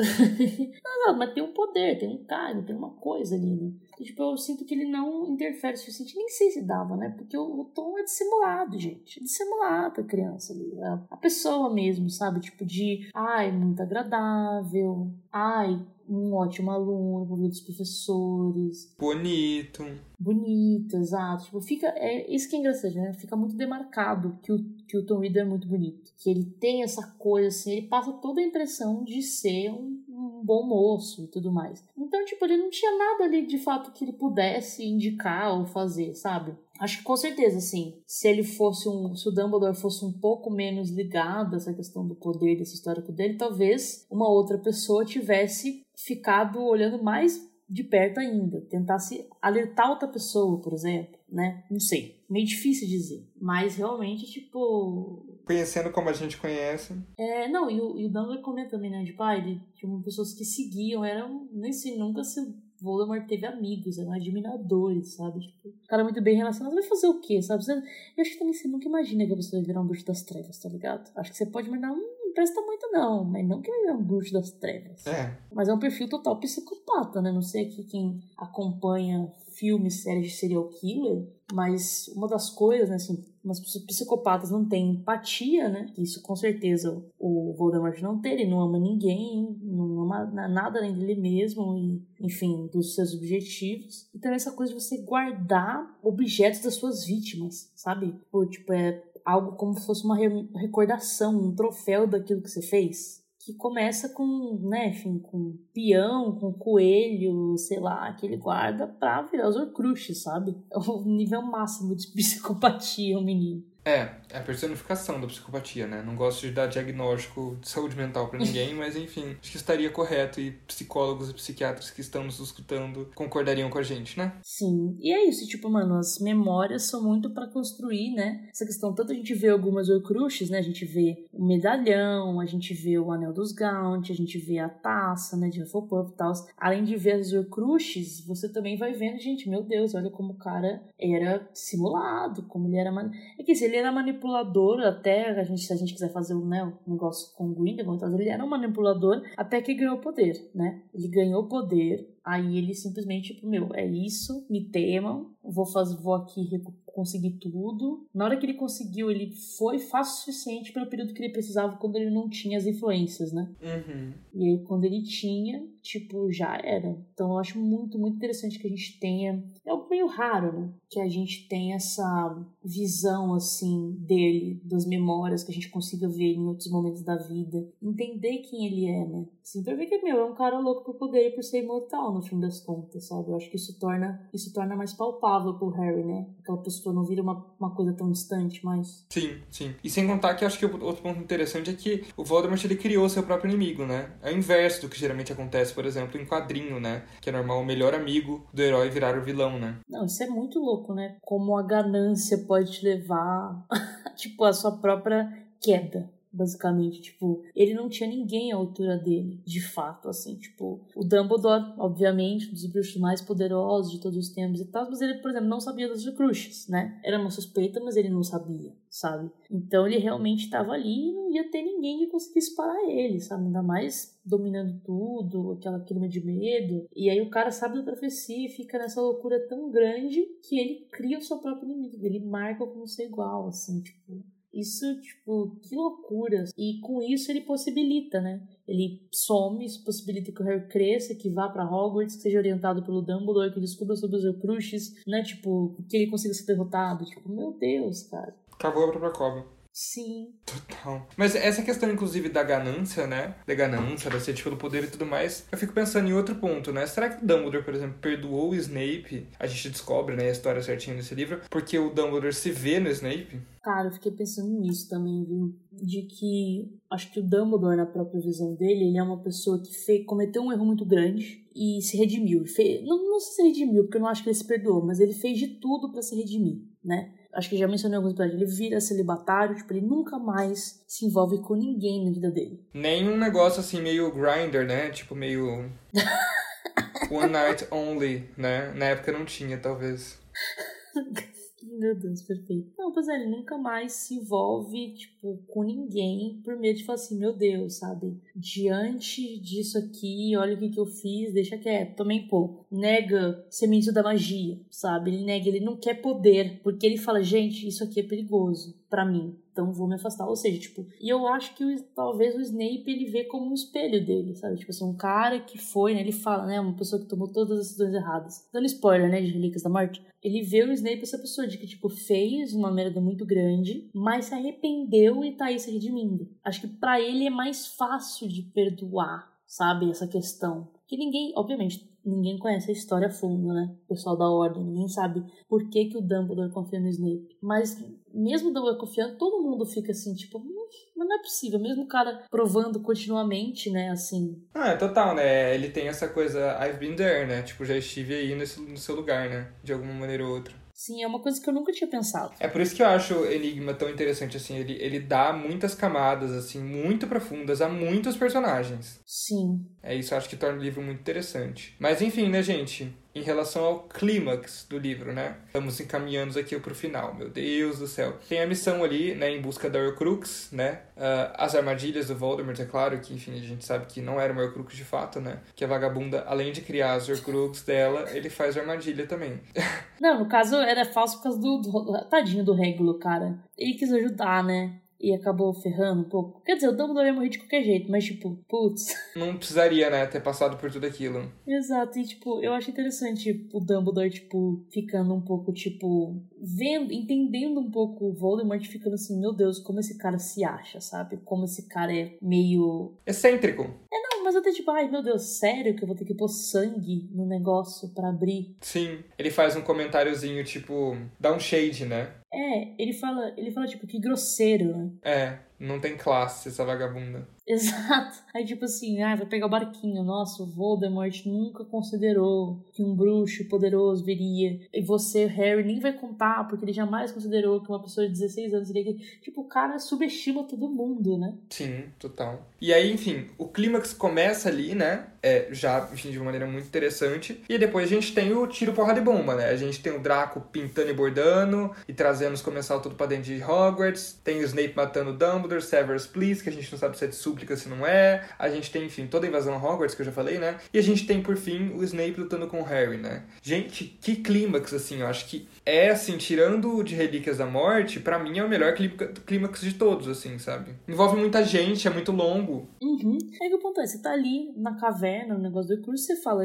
B: não, não, mas tem um poder, tem um cargo, tem uma coisa ali, né? E, tipo, eu sinto que ele não interfere o suficiente, nem sei se dava, né? Porque o, o Tom é dissimulado, gente. É dissimulado a criança ali. A, a pessoa mesmo, sabe? Tipo, de, ai, muito agradável, ai, um ótimo aluno, por dos professores.
A: Bonito.
B: Bonito, exato. Tipo, fica. É isso que é engraçado, né? Fica muito demarcado que o, que o Tom Riddle é muito bonito. Que ele tem essa coisa, assim, ele passa toda a impressão de ser um, um bom moço e tudo mais. Então, tipo, ele não tinha nada ali de fato que ele pudesse indicar ou fazer, sabe? Acho que com certeza, assim, se ele fosse um. Se o Dumbledore fosse um pouco menos ligado a essa questão do poder desse histórico dele, talvez uma outra pessoa tivesse ficado olhando mais de perto ainda, tentasse alertar outra pessoa, por exemplo, né? Não sei, meio difícil dizer, mas realmente, tipo...
A: Conhecendo como a gente conhece.
B: É, não, e o, e o Dumbledore comenta também, né, de pai, ele tinha pessoas que seguiam, eram, nem sei, nunca se Voldemort teve amigos, eram admiradores, sabe? Tipo, cara muito bem relacionado. Vai fazer o quê, sabe? Eu acho que também você nunca imagina que a pessoa vai virar um bruxo das trevas, tá ligado? Acho que você pode imaginar, hum, não presta muito não, mas não que ele é um bruxo das trevas.
A: É.
B: Mas é um perfil total psicopata, né? Não sei aqui quem acompanha filmes, séries de serial killer, mas uma das coisas, né, assim, umas pessoas psicopatas não têm empatia, né? Isso com certeza o Voldemort não tem, ele não ama ninguém, não ama nada além dele mesmo e, enfim, dos seus objetivos. Então essa coisa de você guardar objetos das suas vítimas, sabe? Ou, tipo, é algo como se fosse uma recordação, um troféu daquilo que você fez. Que começa com, né, enfim, com peão, com coelho, sei lá, que ele guarda pra virar os Horcruxes, sabe? É o nível máximo de psicopatia, o menino.
A: É, é a personificação da psicopatia, né? Não gosto de dar diagnóstico de saúde mental para ninguém, mas enfim, acho que estaria correto e psicólogos e psiquiatras que estão nos escutando concordariam com a gente, né?
B: Sim, e é isso, tipo, mano, as memórias são muito para construir, né? Essa questão, tanto a gente vê algumas Horcruxes, né? A gente vê o medalhão, a gente vê o anel dos Gaunt, a gente vê a taça, né, de Hufflepuff e tal. Além de ver as Horcruxes, você também vai vendo, gente, meu Deus, olha como o cara era simulado, como ele era... É que assim, ele era manipulador até, a gente, se a gente quiser fazer um, né, um negócio com o Grindelwald, ele era um manipulador até que ganhou poder, né? Ele ganhou poder, aí ele simplesmente, tipo, meu, é isso, me temam, vou, fazer, vou aqui conseguir tudo. Na hora que ele conseguiu, ele foi fácil o suficiente pelo período que ele precisava quando ele não tinha as influências, né?
A: Uhum.
B: E aí, quando ele tinha, tipo, já era. Então, eu acho muito, muito interessante que a gente tenha. É algo meio raro, né? Que a gente tenha essa visão, assim, dele, das memórias, que a gente consiga ver em outros momentos da vida. Entender quem ele é, né? Assim, pra ver que, meu, é um cara louco por poder e por ser imortal, no fim das contas, sabe? Eu acho que isso torna, isso torna mais palpável pro Harry, né? Aquela pessoa não vira uma, uma coisa tão distante mais.
A: Sim, sim. E sem contar que eu acho que outro ponto interessante é que o Voldemort, ele criou seu próprio inimigo, né? É o inverso do que geralmente acontece, por exemplo, em quadrinho, né? Que é normal o melhor amigo do herói virar o vilão, né?
B: Não, isso é muito louco, né? Como a ganância pode te levar, tipo, a sua própria queda basicamente, tipo, ele não tinha ninguém à altura dele, de fato, assim, tipo, o Dumbledore, obviamente, um dos bruxos mais poderosos de todos os tempos e tal, mas ele, por exemplo, não sabia das Horcruxes, né? Era uma suspeita, mas ele não sabia, sabe? Então ele realmente estava ali e não ia ter ninguém que conseguisse parar ele, sabe? Ainda mais dominando tudo, aquela clima de medo. E aí o cara sabe da profecia e fica nessa loucura tão grande que ele cria o seu próprio inimigo, ele marca como ser igual, assim, tipo Isso, tipo, que loucura. E com isso ele possibilita, né? Ele some, isso possibilita que o Harry cresça, que vá para Hogwarts, que seja orientado pelo Dumbledore, que descubra sobre os Horcruxes, né? Tipo, que ele consiga ser derrotado. Tipo, meu Deus, cara.
A: Cavou a própria cova.
B: Sim.
A: Total. Mas essa questão, inclusive, da ganância, né? Da ganância, da sede pelo poder e tudo mais, eu fico pensando em outro ponto, né? Será que o Dumbledore, por exemplo, perdoou o Snape? A gente descobre, né, a história certinha nesse livro, porque o Dumbledore se vê no Snape?
B: Cara, eu fiquei pensando nisso também, viu? De que acho que o Dumbledore, na própria visão dele, ele é uma pessoa que fez, cometeu um erro muito grande e se redimiu. Fez, não, não sei se redimiu, porque eu não acho que ele se perdoou, mas ele fez de tudo para se redimir, né? Acho que já mencionei alguns episódios, ele vira celibatário, tipo, ele nunca mais se envolve com ninguém na vida dele.
A: Nenhum negócio assim meio grinder, né? Tipo, meio. One night only, né? Na época não tinha, talvez.
B: Meu Deus, perfeito. Não, pois é, ele nunca mais se envolve, tipo, com ninguém por medo de falar assim, meu Deus, sabe? Diante disso aqui, olha o que, que eu fiz, deixa quieto, também, pô, nega semente da magia, sabe? Ele nega, ele não quer poder, porque ele fala, gente, isso aqui é perigoso para mim então vou me afastar. Ou seja, tipo, e eu acho que o, talvez o Snape ele vê como um espelho dele, sabe? Tipo assim, um cara que foi, né? Ele fala, né? Uma pessoa que tomou todas as decisões erradas. Dando spoiler, né? De Relíquias da Morte. Ele vê o Snape essa pessoa de que, tipo, fez uma merda muito grande, mas se arrependeu e tá aí se redimindo. Acho que para ele é mais fácil de perdoar, sabe? Essa questão. Que ninguém, obviamente, ninguém conhece a história a fundo, né? O pessoal da Ordem, ninguém sabe por que, que o Dumbledore confia no Snape. Mas mesmo o Dumbledore confiando, todo mundo fica assim, tipo, mas não é possível. Mesmo o cara provando continuamente, né, assim.
A: Ah, é total, né? Ele tem essa coisa, I've been there, né? Tipo, já estive aí nesse, no seu lugar, né? De alguma maneira ou outra.
B: Sim, é uma coisa que eu nunca tinha pensado.
A: É por isso que eu acho o Enigma tão interessante, assim. Ele, ele dá muitas camadas, assim, muito profundas a muitos personagens.
B: Sim.
A: É isso, eu acho que torna o livro muito interessante. Mas enfim, né, gente? Em relação ao clímax do livro, né? Estamos encaminhando aqui para o final, meu Deus do céu. Tem a missão ali, né, em busca da Horcrux, né? Uh, as armadilhas do Voldemort, é claro que, enfim, a gente sabe que não era uma Horcrux de fato, né? Que a vagabunda, além de criar as Horcrux dela, ele faz armadilha também.
B: não, no caso era falso por causa do, do tadinho do Regulo, cara. Ele quis ajudar, né? E acabou ferrando um pouco. Quer dizer, o Dumbledore ia morrer de qualquer jeito, mas tipo, putz.
A: Não precisaria, né, ter passado por tudo aquilo.
B: Exato, e tipo, eu acho interessante tipo, o Dumbledore, tipo, ficando um pouco, tipo, vendo, entendendo um pouco o Voldemort, ficando assim, meu Deus, como esse cara se acha, sabe? Como esse cara é meio.
A: Excêntrico.
B: É, não, mas até tipo, ai meu Deus, sério que eu vou ter que pôr sangue no negócio para abrir?
A: Sim, ele faz um comentáriozinho, tipo, dá um shade, né?
B: É, ele fala, ele fala tipo, que grosseiro, né?
A: É, não tem classe essa vagabunda.
B: Exato. Aí, tipo assim, ah, vai pegar o barquinho. Nossa, o Voldemort nunca considerou que um bruxo poderoso viria. E você, Harry, nem vai contar, porque ele jamais considerou que uma pessoa de 16 anos iria. Tipo, o cara subestima todo mundo, né?
A: Sim, total. E aí, enfim, o clímax começa ali, né? É, já, enfim, de uma maneira muito interessante. E depois a gente tem o tiro porra de bomba, né? A gente tem o Draco pintando e bordando e trazendo os comensal tudo pra dentro de Hogwarts. Tem o Snape matando Dumbledore, Severus Please, que a gente não sabe se é de sub se não é. A gente tem, enfim, toda a invasão Hogwarts, que eu já falei, né? E a gente tem, por fim, o Snape lutando com o Harry, né? Gente, que clímax, assim, eu acho que é, assim, tirando de Relíquias da Morte, para mim é o melhor clímax de todos, assim, sabe? Envolve muita gente, é muito longo.
B: Uhum. É que o ponto é, você tá ali na caverna, no negócio do curso, você fala,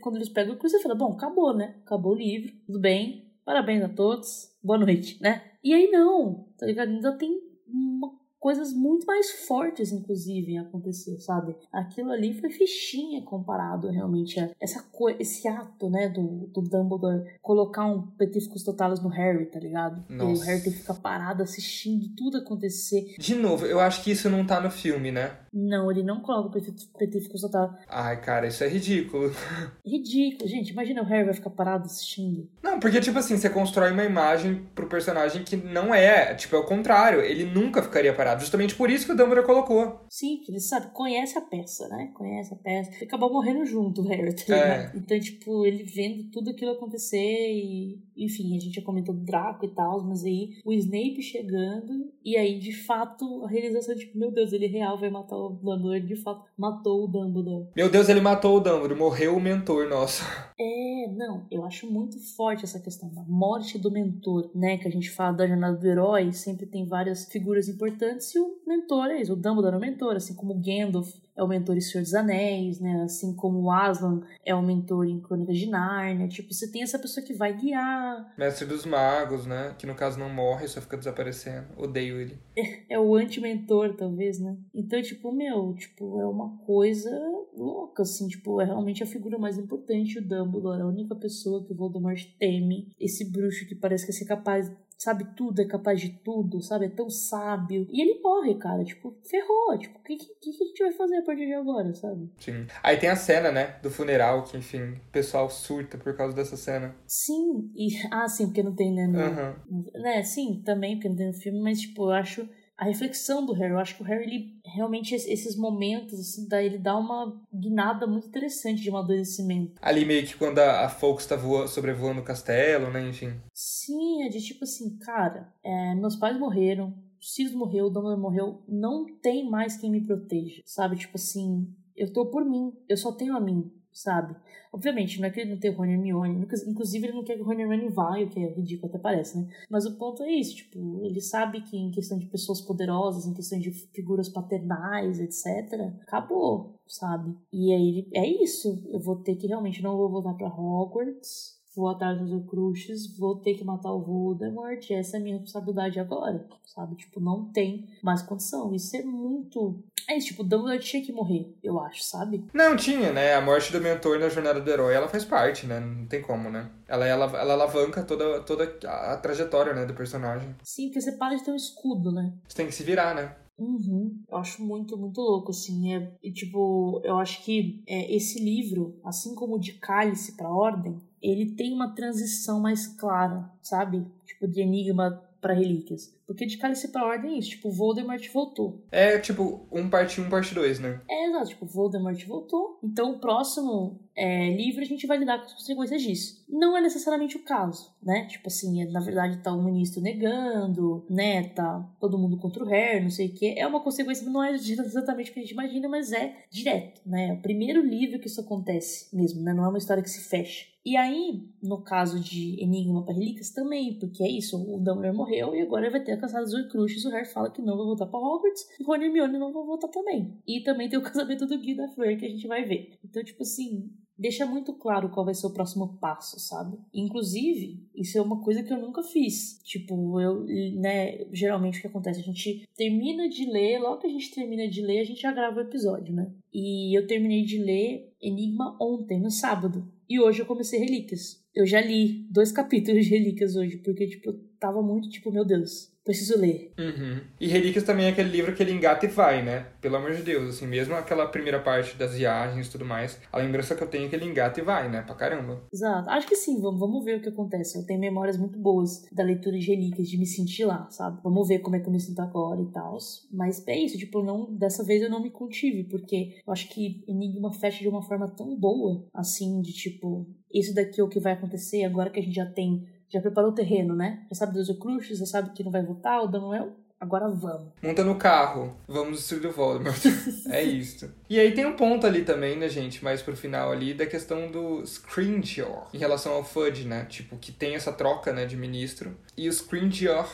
B: quando eles pegam o curso, você fala, bom, acabou, né? Acabou o livro, tudo bem, parabéns a todos, boa noite, né? E aí não, tá ligado? Ainda tem uma coisas muito mais fortes, inclusive, acontecer, sabe? Aquilo ali foi fichinha comparado realmente a essa esse ato, né, do, do Dumbledore colocar um petiscos totalis no Harry, tá ligado? Nossa. E o Harry tem que ficar parado assistindo tudo acontecer.
A: De novo, eu acho que isso não tá no filme, né?
B: Não, ele não coloca o petiscos totalis.
A: Ai, cara, isso é ridículo.
B: Ridículo, gente. Imagina o Harry vai ficar parado assistindo.
A: Não, porque, tipo assim, você constrói uma imagem pro personagem que não é. Tipo, é o contrário. Ele nunca ficaria parado Justamente por isso que o Dumbledore colocou.
B: Sim, ele sabe, conhece a peça, né? Conhece a peça. E acabou morrendo junto, o Harry, tá é. Então, tipo, ele vendo tudo aquilo acontecer e enfim, a gente já comentou do Draco e tal, mas aí o Snape chegando, e aí de fato a realização, tipo, meu Deus, ele real vai matar o Dumbledore, ele de fato matou o Dumbledore.
A: Meu Deus, ele matou o Dumbledore, morreu o mentor, nossa.
B: É, não, eu acho muito forte essa questão da morte do mentor, né? Que a gente fala da jornada do herói, sempre tem várias figuras importantes, e o mentor é isso, o Dumbledore é o mentor, assim como o Gandalf é o mentor em Senhor dos Anéis, né? Assim como o Aslan é o mentor em Crônicas de Nárnia. Tipo, você tem essa pessoa que vai guiar.
A: Mestre dos Magos, né? Que no caso não morre, só fica desaparecendo. Odeio ele.
B: É, é o anti-mentor, talvez, né? Então, tipo, meu, tipo, é uma coisa louca, assim. Tipo, é realmente a figura mais importante, o Dumbledore. A única pessoa que o Voldemort teme. Esse bruxo que parece que vai ser capaz sabe tudo, é capaz de tudo, sabe? É tão sábio. E ele morre, cara. Tipo, ferrou. Tipo, o que, que, que, a gente vai fazer a partir de agora, sabe?
A: Sim. Aí tem a cena, né? Do funeral, que, enfim, o pessoal surta por causa dessa cena.
B: Sim. E, ah, sim, porque não tem, né? No,
A: uhum.
B: Né, sim, também, porque não tem no filme, mas, tipo, eu acho a reflexão do Harry. Eu acho que o Harry, ele, realmente, esses momentos, assim, dá, ele dá uma guinada muito interessante de amadurecimento.
A: Ali meio que quando a, a Fawkes tá voa, sobrevoando o castelo, né, enfim.
B: Sim, é de tipo assim, cara, é, meus pais morreram, o Sirius morreu, o Dumbledore morreu, não tem mais quem me proteja, sabe? Tipo assim, eu tô por mim, eu só tenho a mim, sabe? Obviamente, não é que ele não tem o Rony Hermione, inclusive ele não quer que o Rony Hermione vá, o que é ridículo até parece, né? Mas o ponto é isso, tipo, ele sabe que em questão de pessoas poderosas, em questão de figuras paternais, etc., acabou, sabe? E aí é isso, eu vou ter que realmente não vou voltar para Hogwarts, vou atrás dos Horcruxes, vou ter que matar o Voldemort, essa é a minha responsabilidade agora, sabe? Tipo, não tem mais condição. Isso é muito... É isso, tipo, o Dumbledore tinha que morrer, eu acho, sabe?
A: Não, tinha, né? A morte do mentor na jornada do herói, ela faz parte, né? Não tem como, né? Ela, ela, ela alavanca toda, toda a trajetória, né, do personagem.
B: Sim, porque você para de ter um escudo, né?
A: Você tem que se virar, né?
B: Uhum. Eu acho muito, muito louco, assim. É, e, tipo, eu acho que é, esse livro, assim como o de Cálice pra Ordem, ele tem uma transição mais clara, sabe? Tipo, de enigma para relíquias. Porque de cálice pra ordem é isso, tipo, Voldemort voltou.
A: É, tipo, um parte 1, um, parte 2, né?
B: É, exato, tipo, Voldemort voltou. Então o próximo é, livro a gente vai lidar com as consequências disso. Não é necessariamente o caso, né? Tipo assim, é, na verdade tá o ministro negando, né? Tá todo mundo contra o Harry, não sei o quê. É uma consequência, não é exatamente o que a gente imagina, mas é direto, né? É o primeiro livro que isso acontece mesmo, né? Não é uma história que se fecha. E aí, no caso de Enigma para Relíquias também, porque é isso, o Dumbledore morreu e agora vai ter alcançado os Horcruxes, o Harry fala que não vai voltar para Hogwarts, e Rony e Hermione não vão voltar também. E também tem o casamento do Guy da Fleur que a gente vai ver. Então, tipo assim, deixa muito claro qual vai ser o próximo passo, sabe? Inclusive, isso é uma coisa que eu nunca fiz. Tipo, eu, né, geralmente o que acontece? A gente termina de ler, logo que a gente termina de ler, a gente já grava o episódio, né? E eu terminei de ler Enigma ontem, no sábado. E hoje eu comecei Relíquias. Eu já li dois capítulos de Relíquias hoje, porque, tipo, eu tava muito, tipo, meu Deus, preciso ler.
A: Uhum. E Relíquias também é aquele livro que ele engata e vai, né? Pelo amor de Deus, assim, mesmo aquela primeira parte das viagens e tudo mais, a lembrança que eu tenho é que ele engata e vai, né? Pra caramba.
B: Exato. Acho que sim, vamos, vamos ver o que acontece. Eu tenho memórias muito boas da leitura de Relíquias, de me sentir lá, sabe? Vamos ver como é que eu me sinto agora e tal. Mas é isso, tipo, não, dessa vez eu não me contive, porque eu acho que Enigma fecha de uma forma tão boa, assim, de tipo, isso daqui é o que vai acontecer agora que a gente já tem já preparou o terreno, né? Já sabe dos Horcruxes, já sabe que não vai votar, o Daniel agora vamos.
A: Monta no carro, vamos destruir o Voldemort. é isso. E aí tem um ponto ali também, né, gente, mais pro final ali, da questão do Scrimgeour em relação ao Fudge, né? Tipo, que tem essa troca, né, de ministro. E o Scrimgeour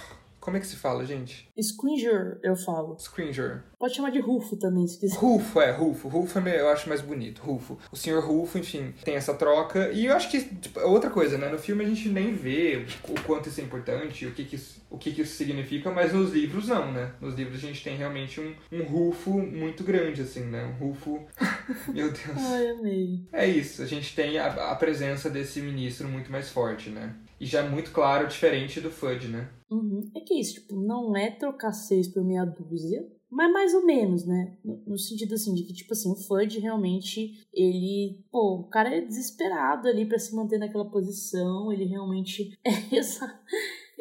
A: como é que se fala, gente?
B: Scringer, eu falo.
A: Scringer.
B: Pode chamar de Rufo também, se quiser.
A: Rufo, é, Rufo. Rufo é, eu acho mais bonito. Rufo. O senhor Rufo, enfim, tem essa troca. E eu acho que, tipo, é outra coisa, né? No filme a gente nem vê o quanto isso é importante, o que, que, isso, o que, que isso significa, mas nos livros não, né? Nos livros a gente tem realmente um, um Rufo muito grande, assim, né? Um Rufo. Meu Deus.
B: Ai, amei.
A: É isso, a gente tem a, a presença desse ministro muito mais forte, né? E já é muito claro, diferente do Fudge, né?
B: Uhum. É que isso, tipo, não é trocar seis por meia dúzia, mas mais ou menos, né? No, sentido assim, de que, tipo assim, o Fudge realmente, ele. Pô, o cara é desesperado ali para se manter naquela posição, ele realmente. É,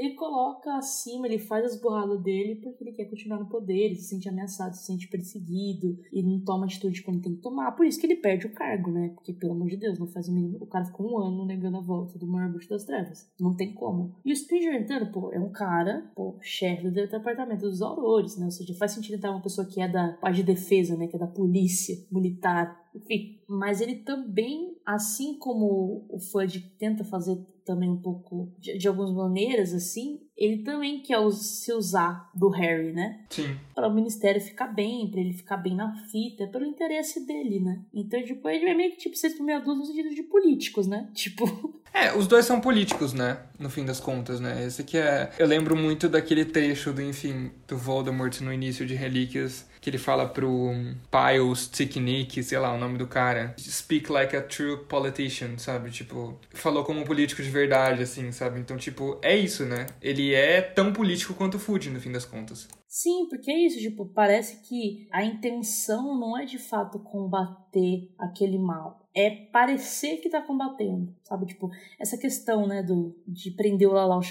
B: ele coloca acima, ele faz as burradas dele porque ele quer continuar no poder, ele se sente ameaçado, se sente perseguido, e não toma atitude quando tem que tomar. Por isso que ele perde o cargo, né? Porque, pelo amor de Deus, não faz o mínimo. O cara ficou um ano negando a volta do maior das trevas. Não tem como. E o então, pô, é um cara, pô, chefe do departamento dos aurores, né? Ou seja, faz sentido entrar uma pessoa que é da parte de defesa, né? Que é da polícia militar, enfim. Mas ele também, assim como o Fudge tenta fazer também um pouco de, de algumas maneiras, assim, ele também quer se usar do Harry, né?
A: Sim.
B: Para o ministério ficar bem, para ele ficar bem na fita, pelo interesse dele, né? Então, tipo, ele é meio que tipo ser meia dúzia no sentido de políticos, né? Tipo.
A: É, os dois são políticos, né? No fim das contas, né? Esse aqui é. Eu lembro muito daquele trecho do, enfim, do Voldemort no início de Relíquias, que ele fala pro Piles Ticknick, sei lá o nome do cara, speak like a true politician, sabe? Tipo, falou como um político de verdade, assim, sabe? Então, tipo, é isso, né? Ele é tão político quanto o Food, no fim das contas.
B: Sim, porque é isso, tipo, parece que a intenção não é de fato combater aquele mal é parecer que tá combatendo, sabe? Tipo, essa questão, né, do, de prender o Lalau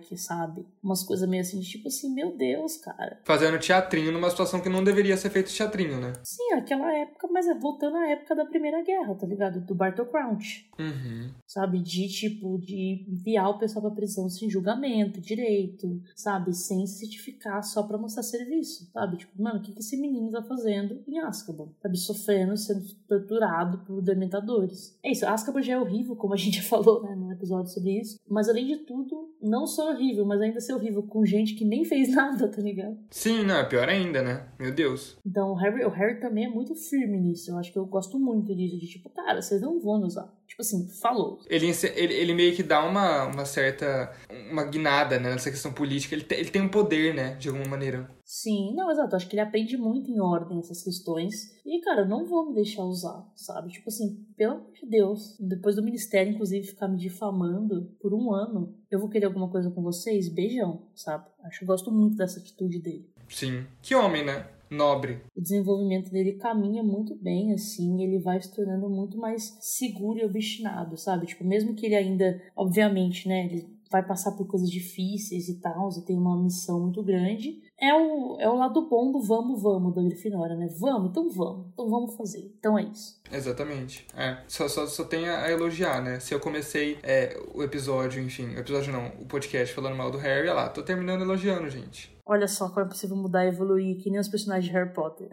B: que sabe? Umas coisas meio assim, tipo assim, meu Deus, cara.
A: Fazendo teatrinho numa situação que não deveria ser feito teatrinho, né?
B: Sim, aquela época, mas é voltando à época da Primeira Guerra, tá ligado? Do Bartle Crouch.
A: Uhum.
B: Sabe? De, tipo, de enviar o pessoal pra prisão sem julgamento, direito, sabe? Sem certificar só pra mostrar serviço, sabe? Tipo, mano, o que, que esse menino tá fazendo em Azkaban? Sabe? Sofrendo, sendo torturado por Dementadores. É isso, Azkaban já é horrível, como a gente já falou, né, episódio sobre isso. Mas além de tudo, não só horrível, mas ainda ser horrível com gente que nem fez nada, tá ligado?
A: Sim, não, é pior ainda, né? Meu Deus.
B: Então o Harry, o Harry também é muito firme nisso. Eu acho que eu gosto muito disso, de tipo, cara, vocês não vão nos usar. Tipo assim, falou.
A: Ele, ele, ele meio que dá uma, uma certa. uma guinada né, nessa questão política. Ele, te, ele tem um poder, né? De alguma maneira.
B: Sim, não, exato. Acho que ele aprende muito em ordem essas questões. E, cara, eu não vou me deixar usar, sabe? Tipo assim, pelo amor de Deus. Depois do ministério, inclusive, ficar me difamando por um ano, eu vou querer alguma coisa com vocês? Beijão, sabe? Acho que eu gosto muito dessa atitude dele.
A: Sim. Que homem, né? nobre.
B: O desenvolvimento dele caminha muito bem, assim, ele vai se tornando muito mais seguro e obstinado, sabe? Tipo, mesmo que ele ainda, obviamente, né, ele vai passar por coisas difíceis e tal, e tem uma missão muito grande. É o, é o lado bom do vamos, vamos da Grifinória, né? Vamos, então vamos, então vamos fazer. Então é isso.
A: Exatamente. É, só, só, só tem a elogiar, né? Se eu comecei é, o episódio, enfim, o episódio não, o podcast falando mal do Harry, olha lá, tô terminando elogiando, gente.
B: Olha só como é possível mudar e evoluir, que nem os personagens de Harry Potter.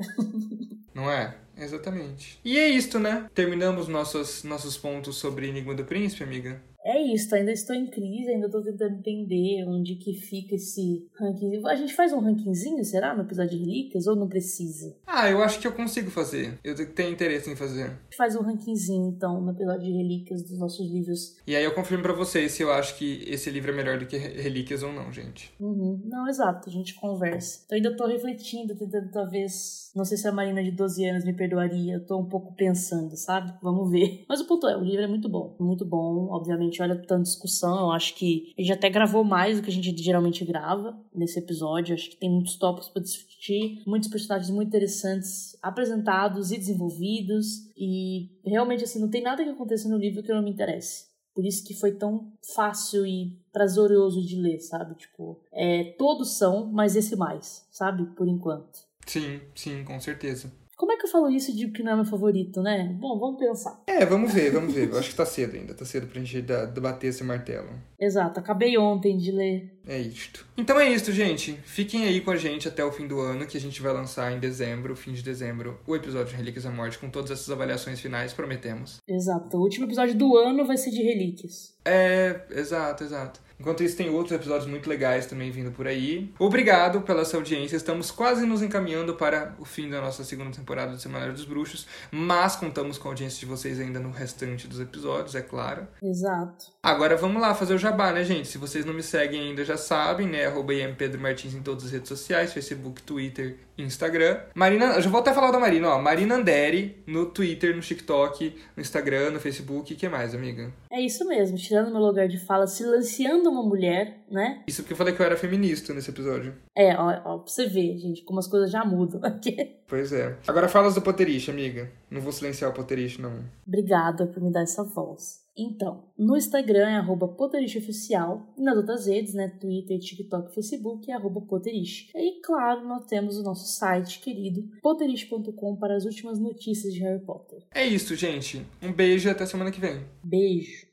A: Não é? Exatamente. E é isto, né? Terminamos nossos, nossos pontos sobre Enigma do Príncipe, amiga
B: é isso, ainda estou em crise, ainda estou tentando entender onde que fica esse ranking. A gente faz um rankingzinho, será, no episódio de relíquias, ou não precisa?
A: Ah, eu acho que eu consigo fazer. Eu tenho interesse em fazer. A
B: gente faz um rankingzinho, então, no episódio de relíquias dos nossos livros.
A: E aí eu confirmo para vocês se eu acho que esse livro é melhor do que relíquias ou não, gente.
B: Uhum. Não, exato, a gente conversa. Então ainda tô refletindo, tentando talvez... Não sei se a Marina de 12 anos me perdoaria, eu tô um pouco pensando, sabe? Vamos ver. Mas o ponto é, o livro é muito bom. Muito bom, obviamente gente olha tanta discussão. Eu acho que a gente até gravou mais do que a gente geralmente grava nesse episódio. Eu acho que tem muitos tópicos para discutir, muitos personagens muito interessantes apresentados e desenvolvidos. E realmente, assim, não tem nada que aconteça no livro que não me interesse. Por isso que foi tão fácil e prazeroso de ler, sabe? Tipo, é, todos são, mas esse mais, sabe? Por enquanto.
A: Sim, sim, com certeza.
B: Como é que eu falo isso de que não é meu favorito, né? Bom, vamos pensar.
A: É, vamos ver, vamos ver. Eu acho que tá cedo ainda. Tá cedo pra gente debater esse martelo.
B: Exato, acabei ontem de ler.
A: É isto. Então é isto, gente. Fiquem aí com a gente até o fim do ano, que a gente vai lançar em dezembro, fim de dezembro, o episódio de Relíquias da Morte, com todas essas avaliações finais, prometemos.
B: Exato. O último episódio do ano vai ser de relíquias.
A: É, exato, exato. Enquanto isso, tem outros episódios muito legais também vindo por aí. Obrigado pela sua audiência. Estamos quase nos encaminhando para o fim da nossa segunda temporada do Semanário dos Bruxos, mas contamos com a audiência de vocês ainda no restante dos episódios, é claro.
B: Exato.
A: Agora vamos lá fazer o jabá, né, gente? Se vocês não me seguem ainda, já sabem, né? Arroba Pedro Martins em todas as redes sociais, Facebook, Twitter, Instagram. Marina, eu já vou até falar da Marina, ó. Marina Anderi no Twitter, no TikTok, no Instagram, no Facebook. O que mais, amiga?
B: É isso mesmo, tirando meu lugar de fala, silenciando uma mulher, né?
A: Isso porque eu falei que eu era feminista nesse episódio.
B: É, ó, ó pra você ver, gente, como as coisas já mudam aqui.
A: Pois é. Agora fala do Potterish, amiga. Não vou silenciar o Potterish, não.
B: Obrigada por me dar essa voz. Então, no Instagram é arroba Oficial, e nas outras redes, né, Twitter, TikTok, Facebook é arroba Potterish. E claro, nós temos o nosso site querido, potterish.com para as últimas notícias de Harry Potter.
A: É isso, gente. Um beijo e até semana que vem.
B: Beijo.